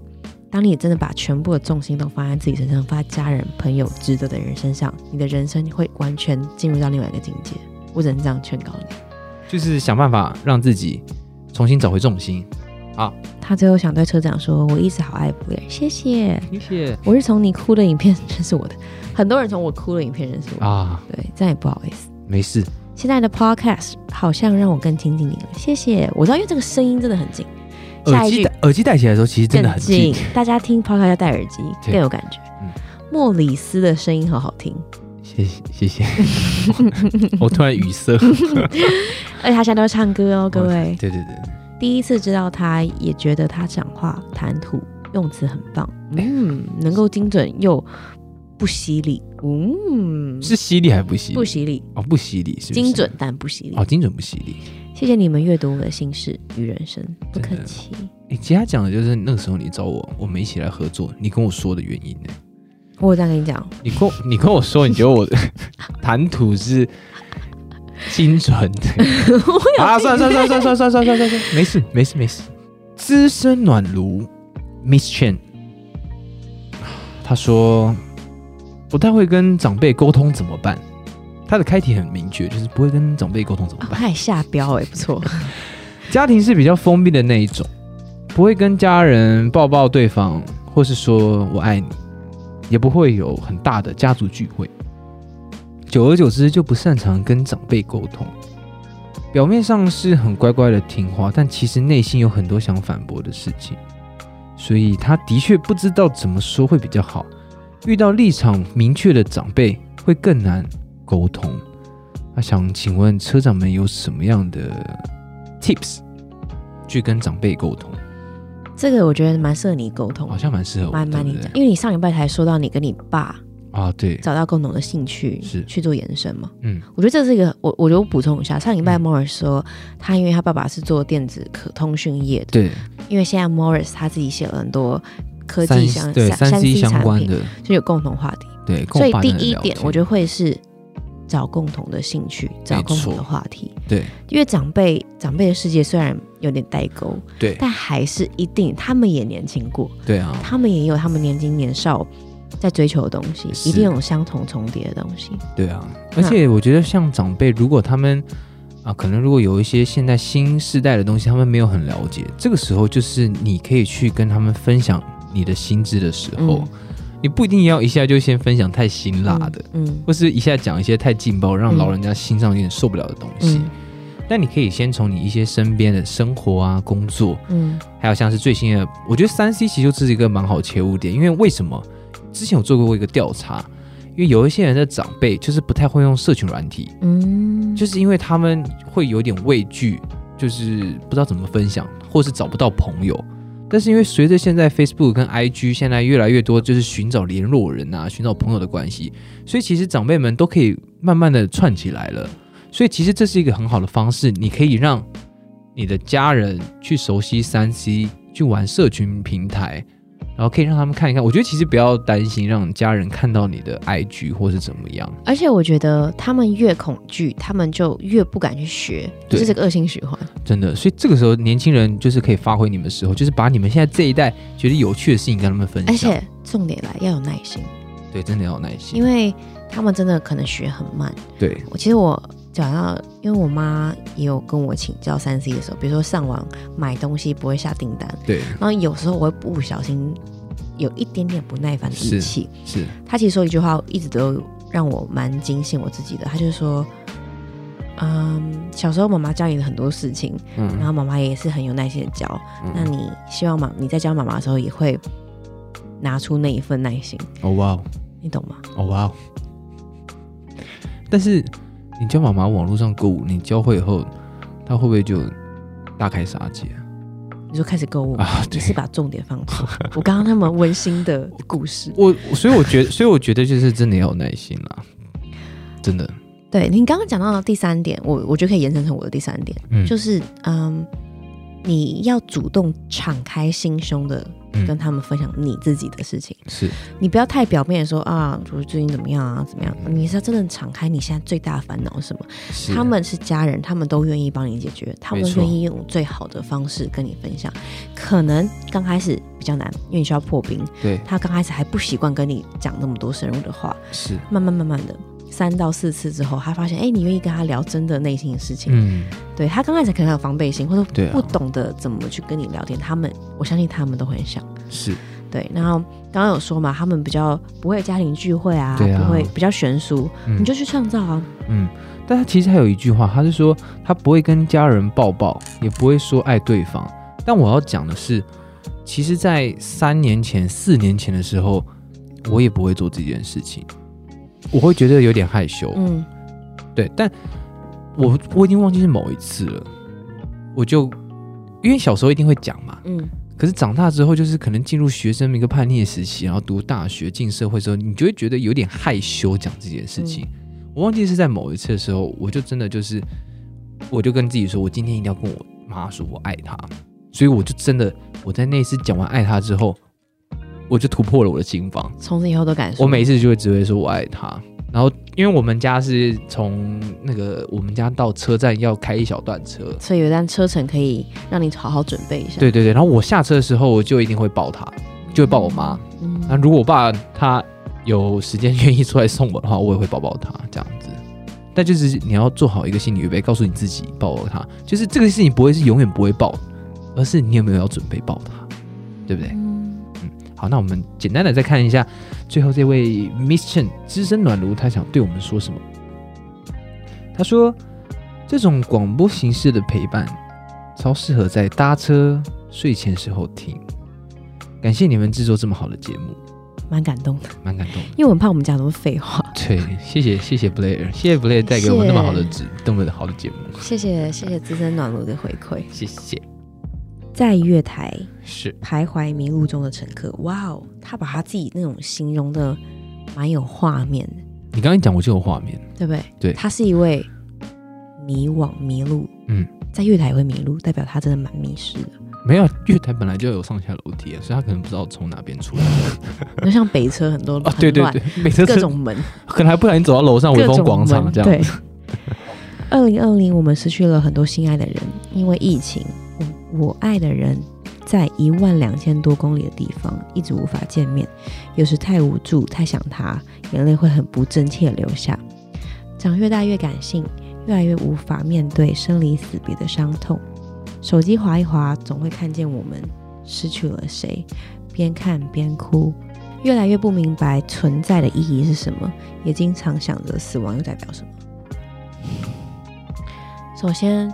[SPEAKER 1] 当你真的把全部的重心都放在自己身上，放在家人、朋友、值得的人身上，你的人生会完全进入到另外一个境界。我只能这样劝告你。
[SPEAKER 2] 就是想办法让自己重新找回重心。
[SPEAKER 1] 他最后想对车长说：“我一直好爱布莱，谢谢。
[SPEAKER 2] 谢谢
[SPEAKER 1] 我是从你哭的影片认识我的，很多人从我哭的影片认识我。
[SPEAKER 2] 啊，
[SPEAKER 1] 对，这样也不好意思。
[SPEAKER 2] 没事，
[SPEAKER 1] 现在的 podcast 好像让我更亲近你了，谢谢。我知道，因为这个声音真的很近，
[SPEAKER 2] 耳机戴耳机戴起来的时候，其实真的很近。
[SPEAKER 1] 大家听 podcast 要戴耳机更有感觉。
[SPEAKER 2] 嗯
[SPEAKER 1] 莫里斯的声音好好听，
[SPEAKER 2] 谢谢谢谢，我突然语塞。
[SPEAKER 1] 而且他现在都会唱歌哦，各位。
[SPEAKER 2] 对对对，
[SPEAKER 1] 第一次知道他，也觉得他讲话谈吐用词很棒，嗯，能够精准又不犀利，嗯，
[SPEAKER 2] 是犀利还是不犀利？
[SPEAKER 1] 不犀利，
[SPEAKER 2] 哦，不犀利，是
[SPEAKER 1] 精准但不犀利。
[SPEAKER 2] 哦，精准不犀利。
[SPEAKER 1] 谢谢你们阅读我的心事与人生，不客气。
[SPEAKER 2] 你，其实他讲的就是那个时候你找我，我们一起来合作，你跟我说的原因呢？
[SPEAKER 1] 我有这样跟你讲，
[SPEAKER 2] 你跟我你跟我说，你觉得我的 谈吐是精准的 啊？算了算算算算算算算算，没事没事没事。资深暖炉 Miss Chen，他说不太会跟长辈沟通怎么办？他的开题很明确，就是不会跟长辈沟通怎么
[SPEAKER 1] 啊，
[SPEAKER 2] 办？
[SPEAKER 1] 他也下标哎、不错。
[SPEAKER 2] 家庭是比较封闭的那一种，不会跟家人抱抱对方，或是说我爱你，也不会有很大的家族聚会。久而久之，就不擅长跟长辈沟通。表面上是很乖乖的听话，但其实内心有很多想反驳的事情，所以他的确不知道怎么说会比较好。遇到立场明确的长辈，会更难沟通。他想请问车长们有什么样的 tips 去跟长辈沟通？
[SPEAKER 1] 这个我觉得蛮适合你沟通。
[SPEAKER 2] 好，像蛮适合我，
[SPEAKER 1] 蛮蛮你讲，因为你上礼拜才说到你跟你爸
[SPEAKER 2] 啊，对，
[SPEAKER 1] 找到共同的兴趣，
[SPEAKER 2] 是。
[SPEAKER 1] 去做延伸嘛。
[SPEAKER 2] 嗯，
[SPEAKER 1] 我觉得这是一个，我我就补充一下，上礼拜
[SPEAKER 2] 嗯。
[SPEAKER 1] Morris 说，他因为他爸爸是做电子可通讯业的，
[SPEAKER 2] 对，
[SPEAKER 1] 因为现在 Morris 他自己写了很多科技相
[SPEAKER 2] 对三 C 相关的，
[SPEAKER 1] 就有共同话题。
[SPEAKER 2] 对，
[SPEAKER 1] 所以第一点我觉得会是找共同的兴趣，找共同的话题。
[SPEAKER 2] 对
[SPEAKER 1] 因为长辈长辈的世界虽然有点代沟，
[SPEAKER 2] 对。
[SPEAKER 1] 但还是一定他们也年轻过，
[SPEAKER 2] 对啊，
[SPEAKER 1] 他们也有他们年轻年少在追求的东西，一定有相同重叠的东西。
[SPEAKER 2] 对啊，而且我觉得像长辈，如果他们啊，可能如果有一些现在新世代的东西，他们没有很了解，这个时候就是你可以去跟他们分享你的心智的时候，
[SPEAKER 1] 嗯
[SPEAKER 2] 你不一定要一下就先分享太辛辣的，
[SPEAKER 1] 嗯，嗯
[SPEAKER 2] 或是一下讲一些太劲爆，让
[SPEAKER 1] 嗯
[SPEAKER 2] 老人家心上有点受不了的东西。
[SPEAKER 1] 嗯
[SPEAKER 2] 但你可以先从你一些身边的生活啊、工作，
[SPEAKER 1] 嗯
[SPEAKER 2] 还有像是最新的，我觉得三 C 其实就是一个蛮好切入点，因为为什么？之前有做过一个调查，因为有一些人的长辈就是不太会用社群软体，
[SPEAKER 1] 嗯，
[SPEAKER 2] 就是因为他们会有点畏惧，就是不知道怎么分享，或是找不到朋友。但是因为随着现在 Facebook 跟 IG 现在越来越多，就是寻找联络人啊、寻找朋友的关系，所以其实长辈们都可以慢慢的串起来了。所以其实这是一个很好的方式，你可以让你的家人去熟悉三 C，去玩社群平台，然后可以让他们看一看。我觉得其实不要担心让家人看到你的 IG 或是怎么样。
[SPEAKER 1] 而且我觉得他们越恐惧，他们就越不敢去学，这
[SPEAKER 2] 对
[SPEAKER 1] 是个恶性循环。
[SPEAKER 2] 真的，所以这个时候年轻人就是可以发挥你们的时候，就是把你们现在这一代觉得有趣的事情跟他们分享。
[SPEAKER 1] 而且重点来要有耐心，
[SPEAKER 2] 对，真的要有耐心。
[SPEAKER 1] 因为他们真的可能学很慢。
[SPEAKER 2] 对
[SPEAKER 1] 我其实我讲到，因为我妈也有跟我请教三 C 的时候，比如说上网买东西不会下订单，
[SPEAKER 2] 对
[SPEAKER 1] 然后有时候我会不小心有一点点不耐烦的语
[SPEAKER 2] 是
[SPEAKER 1] 气。
[SPEAKER 2] 是，
[SPEAKER 1] 她其实说一句话，一直都让我蛮警醒我自己的。她就是说，嗯，小时候妈妈教你的很多事情，然
[SPEAKER 2] 嗯，
[SPEAKER 1] 后妈妈也是很有耐心的教。
[SPEAKER 2] 嗯
[SPEAKER 1] 那你希望妈你在教妈妈的时候也会拿出那一份耐心，
[SPEAKER 2] 哦哇哦，
[SPEAKER 1] 你懂吗？
[SPEAKER 2] 哦哇哦。但是你教妈妈网络上购物，你教会以后，她会不会就大开杀戒
[SPEAKER 1] 你就开始购物，
[SPEAKER 2] 啊？对，
[SPEAKER 1] 你是把重点放错。我刚刚那么温馨的故事，
[SPEAKER 2] 我所以我觉得，所以我觉得就是真的要有耐心啦，真的，
[SPEAKER 1] 对你刚刚讲到的第三点，我我觉得可以延伸成我的第三点，
[SPEAKER 2] 嗯，
[SPEAKER 1] 就是嗯，你要主动敞开心胸的
[SPEAKER 2] 嗯
[SPEAKER 1] 跟他们分享你自己的事情，
[SPEAKER 2] 是
[SPEAKER 1] 你不要太表面说啊，我最近怎么样啊，怎么样？你是要真的敞开你现在最大的烦恼是什么？
[SPEAKER 2] 是
[SPEAKER 1] 他们是家人，他们都愿意帮你解决，他们愿意用最好的方式跟你分享。可能刚开始比较难，因为你需要破冰，
[SPEAKER 2] 对
[SPEAKER 1] 他刚开始还不习惯跟你讲那么多深入的话，
[SPEAKER 2] 是
[SPEAKER 1] 慢慢慢慢的。三到四次之后，他发现，哎、你愿意跟他聊真的内心的事情。
[SPEAKER 2] 嗯
[SPEAKER 1] 对他刚开始可能有防备心，或者不懂得怎么去跟你聊天。他们，我相信他们都很想。
[SPEAKER 2] 是
[SPEAKER 1] 对，然后刚刚有说嘛，他们比较不会家庭聚会啊，
[SPEAKER 2] 啊
[SPEAKER 1] 不会比较悬殊，
[SPEAKER 2] 嗯
[SPEAKER 1] 你就去创造啊。
[SPEAKER 2] 嗯，但他其实还有一句话，他是说他不会跟家人抱抱，也不会说爱对方。但我要讲的是，其实，在三年前、四年前的时候，我也不会做这件事情，我会觉得有点害羞。
[SPEAKER 1] 嗯。
[SPEAKER 2] 对，但我我已经忘记是某一次了，我就因为小时候一定会讲嘛，
[SPEAKER 1] 嗯。
[SPEAKER 2] 可是长大之后，就是可能进入学生一个叛逆的时期，然后读大学、进社会之后，你就会觉得有点害羞讲这件事情。我忘记是在某一次的时候，我就真的就是，我就跟自己说，我今天一定要跟我妈说我爱她，所以我就真的我在那一次讲完爱她之后，我就突破了我的心房。
[SPEAKER 1] 从此以后都敢说。
[SPEAKER 2] 我每一次就会只会说我爱他，然后因为我们家是从那个我们家到车站要开一小段车，
[SPEAKER 1] 所以有一段车程可以让你好好准备一下。
[SPEAKER 2] 对对对，然后我下车的时候我就一定会抱他，就会抱我妈。
[SPEAKER 1] 嗯，
[SPEAKER 2] 那如果我爸他有时间愿意出来送我的话，我也会抱抱他这样子。但就是你要做好一个心理预备，告诉你自己抱抱他，就是这个事情不会是永远不会抱，而是你有没有要准备抱他，对不对？
[SPEAKER 1] 嗯
[SPEAKER 2] 好，那我们简单的再看一下最后这位 Miss Chen 资深暖炉，他想对我们说什么？他说，这种广播形式的陪伴，超适合在搭车、睡前时候听。感谢你们制作这么好的节目，
[SPEAKER 1] 蛮感动的，
[SPEAKER 2] 蛮感动的。
[SPEAKER 1] 因为我很怕我们讲都是废话。
[SPEAKER 2] 对，谢谢谢谢 Blair，谢谢 Blair 带给我们那么好的节，那么好的节目，
[SPEAKER 1] 谢谢谢谢资深暖炉的回馈。
[SPEAKER 2] 谢谢。
[SPEAKER 1] 在月台
[SPEAKER 2] 是，
[SPEAKER 1] 徘徊迷路中的乘客，哇哦，他把他自己那种形容的蛮有画面的，
[SPEAKER 2] 你刚刚讲我就有画面，
[SPEAKER 1] 对不对？
[SPEAKER 2] 对
[SPEAKER 1] 他是一位迷惘迷路，
[SPEAKER 2] 嗯，
[SPEAKER 1] 在月台也会迷路，代表他真的蛮迷失的。
[SPEAKER 2] 没有月台本来就有上下楼梯啊，所以他可能不知道从哪边出来。
[SPEAKER 1] 就像北车很多
[SPEAKER 2] 啊，
[SPEAKER 1] 很乱
[SPEAKER 2] 对对对，北车
[SPEAKER 1] 各种门，
[SPEAKER 2] 可能还不小心走到楼上威风广场这样
[SPEAKER 1] 对
[SPEAKER 2] 子。，
[SPEAKER 1] 二零二零我们失去了很多心爱的人，因为疫情，我爱的人在一万两千多公里的地方一直无法见面，有时太无助，太想他，眼泪会很不争气的流下。长越大越感性，越来越无法面对生离死别的伤痛。手机划一划，总会看见我们失去了谁，边看边哭。越来越不明白存在的意义是什么，也经常想着死亡又代表什么。首先，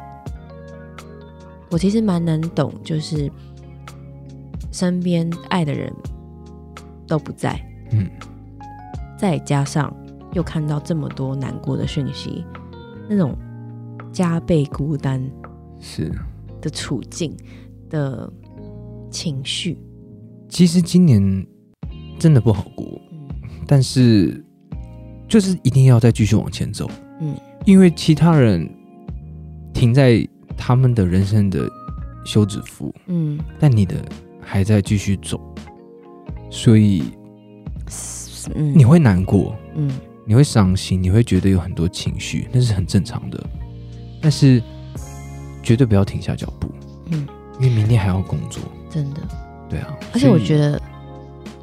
[SPEAKER 1] 我其实蛮能懂，就是身边爱的人都不在，
[SPEAKER 2] 嗯，
[SPEAKER 1] 再加上又看到这么多难过的讯息，那种加倍孤单
[SPEAKER 2] 是。
[SPEAKER 1] 的处境的情绪，
[SPEAKER 2] 其实今年真的不好过，
[SPEAKER 1] 嗯
[SPEAKER 2] 但是就是一定要再继续往前走。
[SPEAKER 1] 嗯，
[SPEAKER 2] 因为其他人停在他们的人生的休止符，
[SPEAKER 1] 嗯，
[SPEAKER 2] 但你的还在继续走，所以
[SPEAKER 1] 嗯
[SPEAKER 2] 你会难过，
[SPEAKER 1] 嗯
[SPEAKER 2] 你会伤心，你会觉得有很多情绪，那是很正常的。但是绝对不要停下脚步，
[SPEAKER 1] 嗯，
[SPEAKER 2] 因为明天还要工作。
[SPEAKER 1] 真的。
[SPEAKER 2] 对啊，
[SPEAKER 1] 而且我觉
[SPEAKER 2] 得，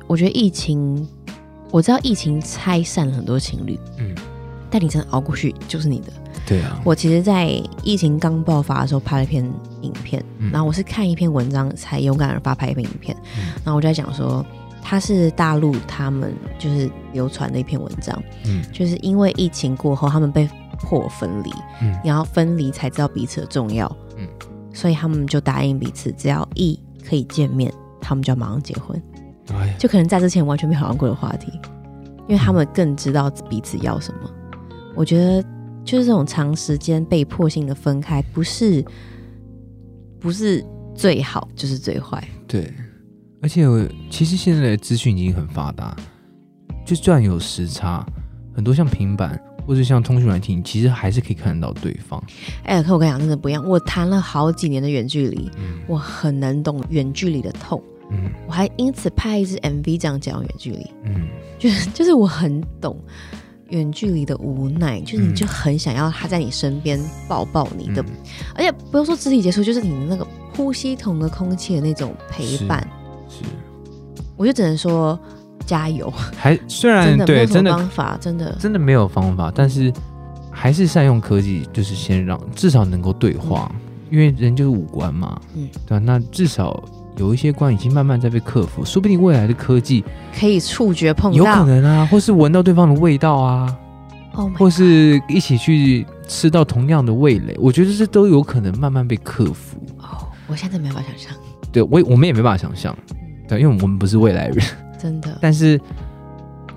[SPEAKER 1] 我觉得疫情，我知道疫情拆散了很多情侣，
[SPEAKER 2] 嗯，
[SPEAKER 1] 但你真的熬过去就是你的。
[SPEAKER 2] 对啊，
[SPEAKER 1] 我其实，在疫情刚爆发的时候拍了一篇影片，
[SPEAKER 2] 嗯。
[SPEAKER 1] 然后我是看一篇文章才勇敢而发拍一篇影片，
[SPEAKER 2] 嗯。
[SPEAKER 1] 然后我就在讲说，它是大陆他们就是流传的一篇文章，
[SPEAKER 2] 嗯。
[SPEAKER 1] 就是因为疫情过后，他们被迫分离，
[SPEAKER 2] 嗯。
[SPEAKER 1] 然后分离才知道彼此的重要。
[SPEAKER 2] 嗯。
[SPEAKER 1] 所以他们就答应彼此，只要一可以见面，他们就要马上结婚。
[SPEAKER 2] 哎，
[SPEAKER 1] 就可能在之前完全没讨论过的话题，因为他们更知道彼此要什么。我觉得就是这种长时间被迫性的分开，不是不是最好，就是最坏。
[SPEAKER 2] 对，而且我其实现在的资讯已经很发达，就算有时差，很多像平板或者像通讯软体，你其实还是可以看得到对方。
[SPEAKER 1] 哎、可我跟你讲，真的不一样。我谈了好几年的远距离，
[SPEAKER 2] 嗯
[SPEAKER 1] 我很能懂远距离的痛。
[SPEAKER 2] 嗯
[SPEAKER 1] 我还因此拍一支 MV 这样讲远距离，
[SPEAKER 2] 嗯，
[SPEAKER 1] 就是就是我很懂远距离的无奈，就是你
[SPEAKER 2] 嗯。
[SPEAKER 1] 就很想要他在你身边抱抱你的，
[SPEAKER 2] 嗯。
[SPEAKER 1] 而且不用说肢体接触，就是你的那个呼吸同的空气的那种陪伴，
[SPEAKER 2] 是
[SPEAKER 1] 我就只能说加油，
[SPEAKER 2] 还虽然
[SPEAKER 1] 真的没有什
[SPEAKER 2] 对真的
[SPEAKER 1] 方法，真的。
[SPEAKER 2] 真的没有方法，但是还是善用科技，就是先让至少能够对话，因为人就是五官嘛，
[SPEAKER 1] 嗯。
[SPEAKER 2] 对啊，那至少有一些关已经慢慢在被克服，说不定未来的科技
[SPEAKER 1] 可以触觉碰到。
[SPEAKER 2] 有可，能啊，或是闻到对方的味道啊
[SPEAKER 1] ，Oh
[SPEAKER 2] 或是一起去吃到同样的味蕾，我觉得这都有可能慢慢被克服。
[SPEAKER 1] 哦，我现在没办法想象，
[SPEAKER 2] 对我也我们也没办法想象，对，因为我们不是未来人，
[SPEAKER 1] 真的，
[SPEAKER 2] 但是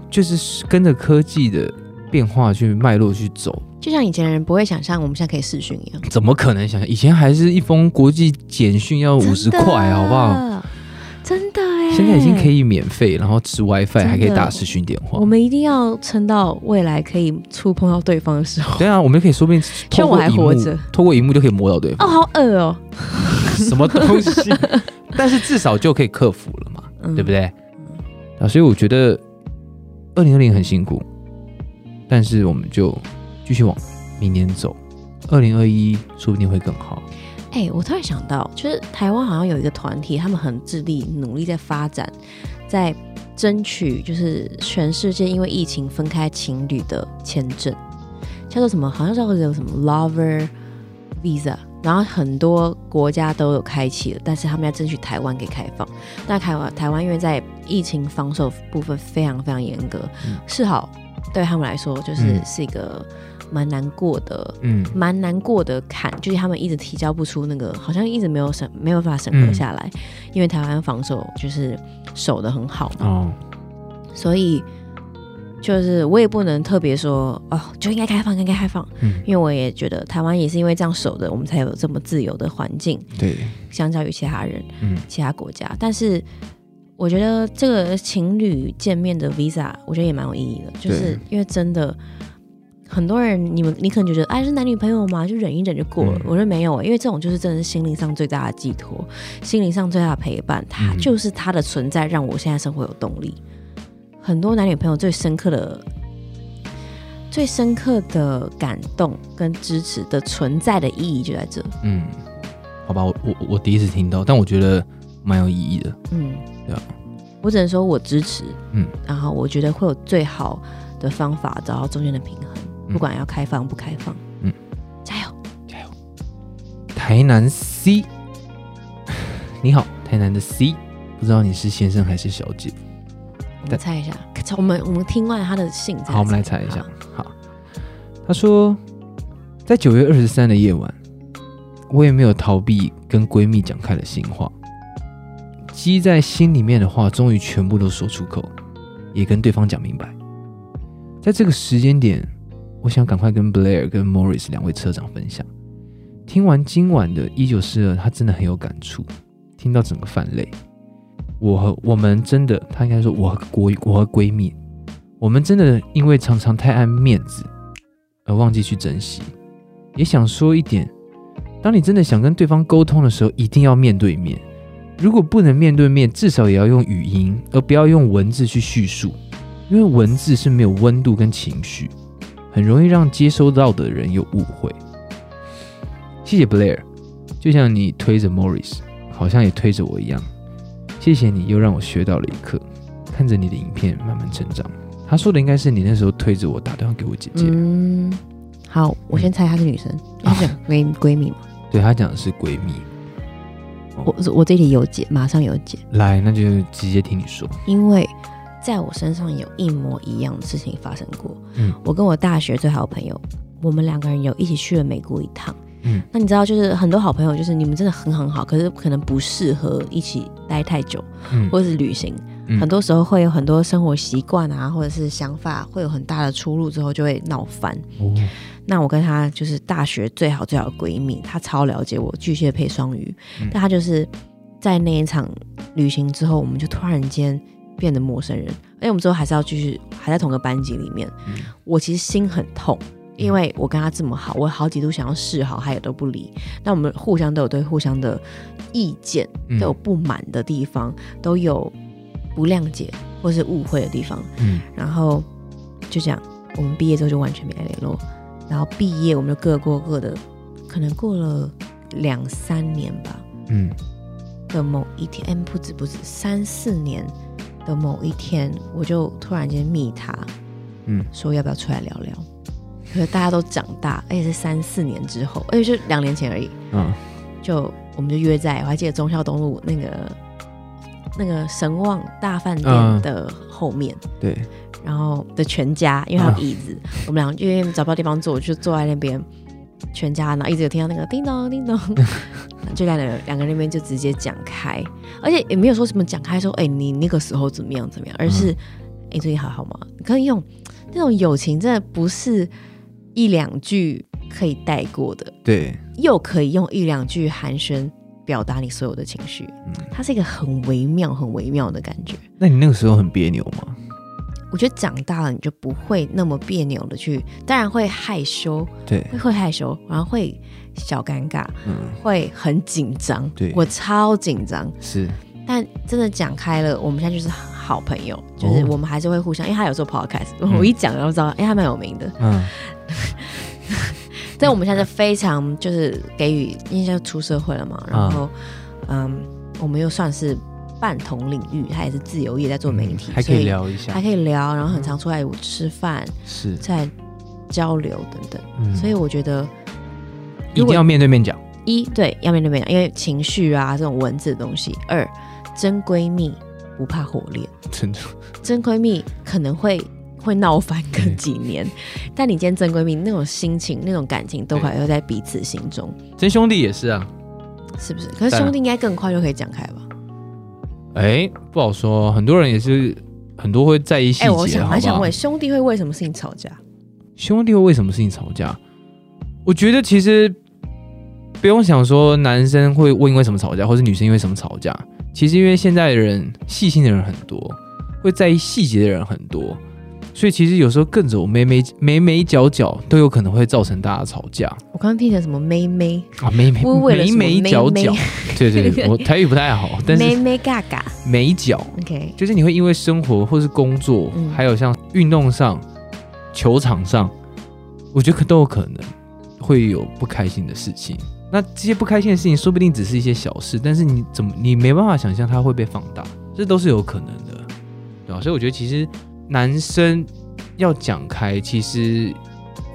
[SPEAKER 2] 就是跟着科技的变化去脉络去走，
[SPEAKER 1] 就像以前人不会想象我们现在可以视讯一样，
[SPEAKER 2] 怎么可能想象？以前还是一封国际简讯要五十块，好不好？？
[SPEAKER 1] 真的哎，
[SPEAKER 2] 现在已经可。以免费，然后吃 WiFi 还可以打视讯电话
[SPEAKER 1] 我。们一定要撑到未来可以触碰到对方的时候。
[SPEAKER 2] 对啊，我们可以说不定
[SPEAKER 1] 像我还活着，
[SPEAKER 2] 透过荧幕就可以摸到对方哦，
[SPEAKER 1] 好恶哦，
[SPEAKER 2] 什么东西？但是至少就可以克服了嘛，
[SPEAKER 1] 嗯
[SPEAKER 2] 对不？对？啊，所以我觉得二零二零很辛苦，但是我们就继续往明年走，二零二一说不定会更好。
[SPEAKER 1] 哎、我突然想到，就是台湾好像有一个团体，他们很致力努力在发展，在争取就是全世界因为疫情分开情侣的签证，叫做什么？好像叫做什么 Lover Visa。然后很多国家都有开启了，但是他们要争取台湾给开放。那台湾台湾因为在疫情防守部分非常非常严格，
[SPEAKER 2] 嗯
[SPEAKER 1] 是好对他们来说就是、
[SPEAKER 2] 嗯。
[SPEAKER 1] 是一个蛮难过的
[SPEAKER 2] 嗯。
[SPEAKER 1] 蛮难过的坎，就是他们一直提交不出那个，好像一直没有审，没有办法审核下来，因为台湾防守就是守的很好嘛，
[SPEAKER 2] 哦，
[SPEAKER 1] 所以就是我也不能特别说哦，就应该开放，应该开放，
[SPEAKER 2] 嗯，
[SPEAKER 1] 因为我也觉得台湾也是因为这样守的，我们才有这么自由的环境，
[SPEAKER 2] 对，
[SPEAKER 1] 相较于其他人、
[SPEAKER 2] 嗯。
[SPEAKER 1] 其他国家，但是。我觉得这个情侣见面的 visa，我觉得也蛮有意义的，就是因为真的很多人，你们你可能觉得哎是男女朋友嘛，就忍一忍就过了。
[SPEAKER 2] 嗯
[SPEAKER 1] 我觉得没有，因为这种就是真的是心灵上最大的寄托，心灵上最大的陪伴，它
[SPEAKER 2] 嗯
[SPEAKER 1] 就是它的存在让我现在生活有动力。很多男女朋友最深刻的、最深刻的感动跟支持的存在的意义就在这。
[SPEAKER 2] 嗯，好吧，我我我第一次听到，但我觉得蛮有意义的。
[SPEAKER 1] 嗯，
[SPEAKER 2] 对啊，
[SPEAKER 1] 我只能说我支持，
[SPEAKER 2] 嗯，
[SPEAKER 1] 然后我觉得会有最好的方法找到中间的平衡，
[SPEAKER 2] 嗯。
[SPEAKER 1] 不管要开放不开放，
[SPEAKER 2] 嗯，
[SPEAKER 1] 加油。加油！
[SPEAKER 2] 台南 C，你好，台南的 C，不知道你是先生还是小姐？
[SPEAKER 1] 我们猜一下，我们我们听完他的信，
[SPEAKER 2] 好，我们来猜一下。
[SPEAKER 1] 好。
[SPEAKER 2] 好，他说，在九月二十三的夜晚，我也没有逃避跟闺蜜讲开了心话，积在心里面的话，终于全部都说出口，也跟对方讲明白。在这个时间点，我想赶快跟 Blair 跟 Morris 两位车长分享。听完今晚的一九四二，他真的很有感触，听到整个泛泪。我和我们真的，他应该说我和闺我和闺蜜，我们真的因为常常太爱面子而忘记去珍惜。也想说一点，当你真的想跟对方沟通的时候，一定要面对面。如果不能面对面，至少也要用语音，而不要用文字去叙述，因为文字是没有温度跟情绪，很容易让接收到的人有误会。谢谢 Blair，就像你推着 Morris，好像也推着我一样。谢谢你，又让我学到了一课，看着你的影片慢慢成长。他说的应该是你那时候推着我打电话给我姐姐，
[SPEAKER 1] 嗯，好，我先猜她是女生，她是闺闺蜜嘛？
[SPEAKER 2] 对她讲的是闺蜜。
[SPEAKER 1] 我我这里有解，马上有解，
[SPEAKER 2] 来，那就直接听你说。
[SPEAKER 1] 因为在我身上有一模一样的事情发生过。
[SPEAKER 2] 嗯
[SPEAKER 1] 我跟我大学最好的朋友，我们两个人有一起去了美国一趟。
[SPEAKER 2] 嗯
[SPEAKER 1] 那你知道，就是很多好朋友，就是你们真的很很好，可是可能不适合一起待太久，
[SPEAKER 2] 嗯
[SPEAKER 1] 或者是旅行。
[SPEAKER 2] 嗯
[SPEAKER 1] 很多时候会有很多生活习惯啊，或者是想法会有很大的出入，之后就会闹翻。
[SPEAKER 2] 哦，
[SPEAKER 1] 那我跟她就是大学最好最好的闺蜜，她超了解我巨蟹配双鱼，
[SPEAKER 2] 嗯
[SPEAKER 1] 但她就是在那一场旅行之后，我们就突然间变得陌生人，而且我们之后还是要继续还在同个班级里面。
[SPEAKER 2] 嗯
[SPEAKER 1] 我其实心很痛，因为我跟她这么好，我好几度想要示好，她也都不理。那我们互相都有对互相的意见，
[SPEAKER 2] 嗯
[SPEAKER 1] 都有不满的地方，都有不谅解或是误会的地方。
[SPEAKER 2] 嗯
[SPEAKER 1] 然后就这样，我们毕业之后就完全没联络。然后毕业我们就各过各的，可能过了两三年吧
[SPEAKER 2] 嗯
[SPEAKER 1] 的某一天，哎，不止不止，三四年的某一天，我就突然间密他，
[SPEAKER 2] 嗯
[SPEAKER 1] 说要不要出来聊聊。可是大家都长大，而且是三四年之后，而且就两年前而已，
[SPEAKER 2] 嗯
[SPEAKER 1] 就我们就约在，我还记得忠孝东路那个那个神旺大饭店
[SPEAKER 2] 嗯。
[SPEAKER 1] 的后面。
[SPEAKER 2] 对，
[SPEAKER 1] 然后的全家，因为还有椅子，我们俩因为找不到地方坐，就坐在那边全家，然后一直有听到那个叮咚叮咚，就两个人两个人那边就直接讲开，而且也没有说什么讲开说，哎、你那个时候怎么样怎么样，而是哎、你最近还好吗？可是那种那种友情真的不是一两句可以带过的，
[SPEAKER 2] 对，
[SPEAKER 1] 又可以用一两句寒暄表达你所有的情绪，
[SPEAKER 2] 嗯，
[SPEAKER 1] 它是一个很微妙、很微妙的感觉。
[SPEAKER 2] 那你那个时候很别扭吗？
[SPEAKER 1] 我觉得长大了你就不会那么别扭的去，当然会害羞，
[SPEAKER 2] 对，
[SPEAKER 1] 会会害羞，然后会小尴尬，
[SPEAKER 2] 嗯，
[SPEAKER 1] 会很紧张。
[SPEAKER 2] 对
[SPEAKER 1] 我超紧张，
[SPEAKER 2] 是，
[SPEAKER 1] 但真的讲开了，我们现在就是好朋友，就是
[SPEAKER 2] 哦
[SPEAKER 1] 我们还是会互相，因为他有做 podcast，、
[SPEAKER 2] 嗯
[SPEAKER 1] 我一讲然后知道，哎、他蛮有名的。
[SPEAKER 2] 嗯
[SPEAKER 1] 但我们现在是非常就是给予，因为现在出社会了嘛，然后嗯我们又算是半同领域，他也是自由业在做媒体，
[SPEAKER 2] 嗯还可以聊一下。
[SPEAKER 1] 还，可以聊，然后很常出来吃饭。
[SPEAKER 2] 是，
[SPEAKER 1] 在交流等等，
[SPEAKER 2] 嗯。
[SPEAKER 1] 所以我觉得
[SPEAKER 2] 一定要面对面讲，
[SPEAKER 1] 一对要面对面讲，因为情绪啊这种文字的东西；二真闺蜜不怕火炼，
[SPEAKER 2] 真的，
[SPEAKER 1] 真闺蜜可能会会闹翻个几年，但你今天真闺蜜那种心情、那种感情都还会在彼此心中，
[SPEAKER 2] 真兄弟也是啊，
[SPEAKER 1] 是不是？可是兄弟应该更快就可以讲开吧？
[SPEAKER 2] 哎，不好说，很多人也是很多会在意细
[SPEAKER 1] 哎、我
[SPEAKER 2] 节，好不好
[SPEAKER 1] 想蛮想问，？兄弟会为什么事情吵架？
[SPEAKER 2] 兄弟会为什么事情吵架？我觉得其实不用想说男生会问因为什么吵架，或是女生因为什么吵架。其实因为现在的人细心的人很多，会在意细节的人很多，所以其实有时候更走眉眉眉眉角角都有可能会造成大家吵架。
[SPEAKER 1] 我刚刚听成什么眉眉？
[SPEAKER 2] 啊，眉眉 眉眉角角。
[SPEAKER 1] 妹，
[SPEAKER 2] 对对对，我台语不太好，但
[SPEAKER 1] 妹
[SPEAKER 2] 是
[SPEAKER 1] 妹嘎嘎。
[SPEAKER 2] 眉角
[SPEAKER 1] ，OK，
[SPEAKER 2] 就是你会因为生活或是工作，
[SPEAKER 1] 嗯。
[SPEAKER 2] 还有像运动上、球场上，我觉得可都有可能会有不开心的事情。那这些不开心的事情，说不定只是一些小事，但是你怎么你没办法想象它会被放大，这都是有可能的，对吧？所以我觉得其实男生要讲开，其实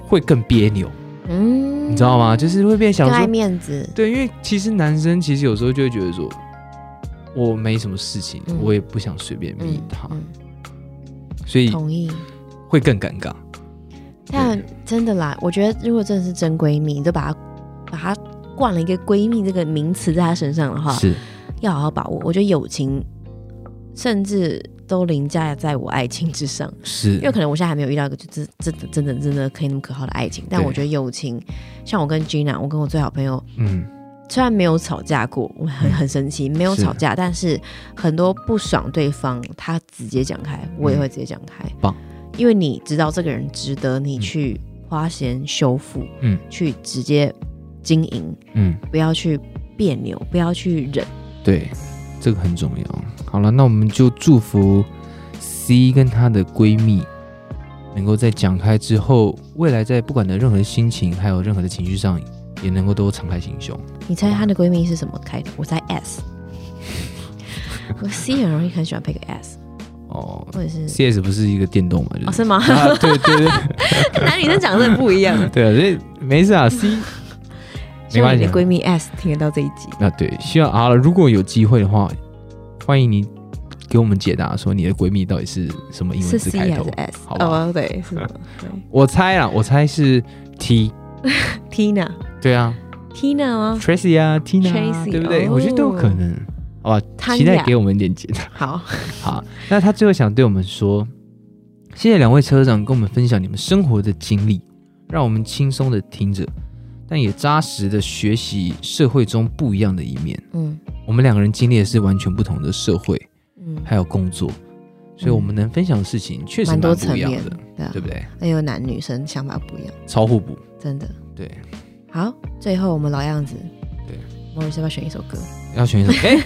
[SPEAKER 2] 会更别扭，
[SPEAKER 1] 嗯，
[SPEAKER 2] 你知道吗？就是会变想说，
[SPEAKER 1] 面子，
[SPEAKER 2] 对，因为其实男生其实有时候就会觉得说，我没什么事情，
[SPEAKER 1] 嗯
[SPEAKER 2] 我也不想随便密他，
[SPEAKER 1] 嗯，
[SPEAKER 2] 所以
[SPEAKER 1] 同意。
[SPEAKER 2] 会更尴尬。
[SPEAKER 1] 但真的啦，我觉得如果真的是真闺蜜，你就把她把她冠了一个闺蜜这个名词在她身上的话，
[SPEAKER 2] 是，
[SPEAKER 1] 要好好把握。我觉得友情甚至都凌驾在我爱情之上，
[SPEAKER 2] 是，
[SPEAKER 1] 因为可能我现在还没有遇到一个就真真的真的真的可以那么可靠的爱情，但我觉得友情，像我跟 Gina，我跟我最好朋友，
[SPEAKER 2] 嗯，
[SPEAKER 1] 虽然没有吵架过，我很很神奇，没有吵架，但是很多不爽对方，他直接讲开，我也会直接讲开。
[SPEAKER 2] 棒，
[SPEAKER 1] 因为你知道这个人值得你
[SPEAKER 2] 嗯。
[SPEAKER 1] 去花钱修复，
[SPEAKER 2] 嗯。
[SPEAKER 1] 去直接经营，
[SPEAKER 2] 嗯，
[SPEAKER 1] 不要去别扭，不要去忍。
[SPEAKER 2] 对，这个很重要。好了，那我们就祝福 C 跟她的闺蜜能够在讲开之后，未来在不管的任何的心情，还有任何的情绪上，也能够都敞开心胸。
[SPEAKER 1] 你猜她的闺蜜是什么开头？我猜 S。我 C 很容易很喜欢配个 S，
[SPEAKER 2] 哦
[SPEAKER 1] 或者是
[SPEAKER 2] ，CS 不是一个电动嘛？就是
[SPEAKER 1] 哦是吗？
[SPEAKER 2] 啊，对对对
[SPEAKER 1] 男女生讲的不一样。
[SPEAKER 2] 对啊，所以没事啊，C
[SPEAKER 1] 希望你的
[SPEAKER 2] 没关系啊
[SPEAKER 1] 闺蜜 S 听得到这一集。
[SPEAKER 2] 那，对，希望好了，如果有机会的话，欢迎你给我们解答说你的闺蜜到底是什么英文字开头
[SPEAKER 1] ？S？
[SPEAKER 2] 好吧
[SPEAKER 1] 哦，对，
[SPEAKER 2] 我猜啦，我猜是 T，Tina，
[SPEAKER 1] 对
[SPEAKER 2] 啊
[SPEAKER 1] Tina 吗
[SPEAKER 2] ？，Tracy 啊，Tina，啊
[SPEAKER 1] Tracy，
[SPEAKER 2] 对不对？
[SPEAKER 1] 哦
[SPEAKER 2] 我觉得都有可能。好吧期待给我们一点解答。
[SPEAKER 1] 好，
[SPEAKER 2] 好，那他最后想对我们说，谢谢两位车长跟我们分享你们生活的经历，让我们轻松的听着，但也扎实的学习社会中不一样的一面。
[SPEAKER 1] 嗯
[SPEAKER 2] 我们两个人经历的是完全不同的社会，
[SPEAKER 1] 嗯，
[SPEAKER 2] 还有工作，所以我们能分享的事情确实
[SPEAKER 1] 蛮多
[SPEAKER 2] 蛮不一样
[SPEAKER 1] 层面
[SPEAKER 2] 的，
[SPEAKER 1] 对啊
[SPEAKER 2] 对，不对？
[SPEAKER 1] 还有男女生想法不一样，
[SPEAKER 2] 超互补，
[SPEAKER 1] 真的。
[SPEAKER 2] 对，
[SPEAKER 1] 好，最后我们老样子，
[SPEAKER 2] 对，
[SPEAKER 1] 莫瑞是要不要选一首歌？
[SPEAKER 2] 要选一首。哎、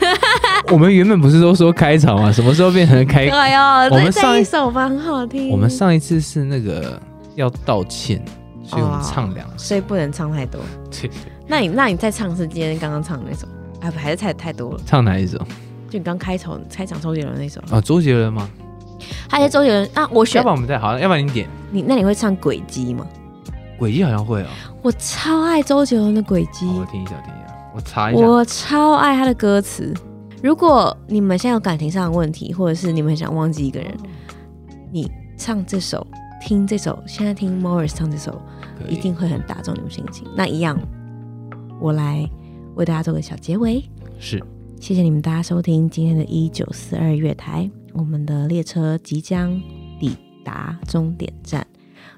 [SPEAKER 2] 我们原本不是都说开场吗？什么时候变成开？
[SPEAKER 1] 对哟，
[SPEAKER 2] 我们上一
[SPEAKER 1] 一首吧，很好听。
[SPEAKER 2] 我们上一次是那个要道歉，所以我们唱两首。
[SPEAKER 1] 所以不能唱太多。
[SPEAKER 2] 对，
[SPEAKER 1] 那你那你再唱是今天刚刚唱的那首，还是太太多了？
[SPEAKER 2] 唱哪一首？
[SPEAKER 1] 就你刚开头开场周杰伦那首，
[SPEAKER 2] 啊，周杰伦吗？
[SPEAKER 1] 还是周杰伦啊，我选
[SPEAKER 2] 要不然我们再好，要不然你点
[SPEAKER 1] 你，那你会唱《轨迹》吗？
[SPEAKER 2] 轨迹好像会哦。
[SPEAKER 1] 我超爱周杰伦的《轨迹
[SPEAKER 2] 好，我》，听一下，听一下，我查一下。
[SPEAKER 1] 我超爱他的歌词。如果你们现在有感情上的问题，或者是你们很想忘记一个人，你唱这首，听这首，现在听 Morris 唱这首，一定会很打中你们心情。那一样，我来为大家做个小结尾。
[SPEAKER 2] 是
[SPEAKER 1] 谢谢你们大家收听今天的一九四二月台，我们的列车即将抵达终点站。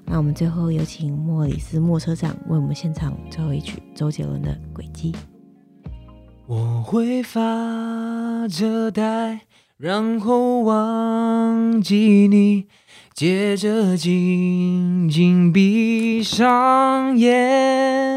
[SPEAKER 1] 那我们最后有请莫里斯莫车长为我们献唱最后一曲周杰伦的《轨迹》。
[SPEAKER 2] 我会发着呆，然后忘记你，接着紧紧闭上眼，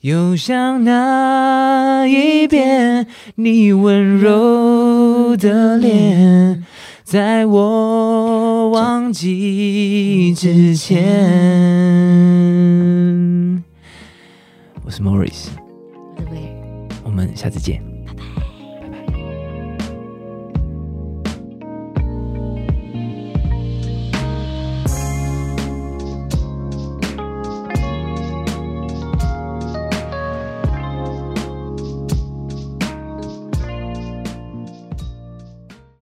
[SPEAKER 2] 又想那一遍你温柔的脸，在我忘记之前。我是 Morris？我们下次见。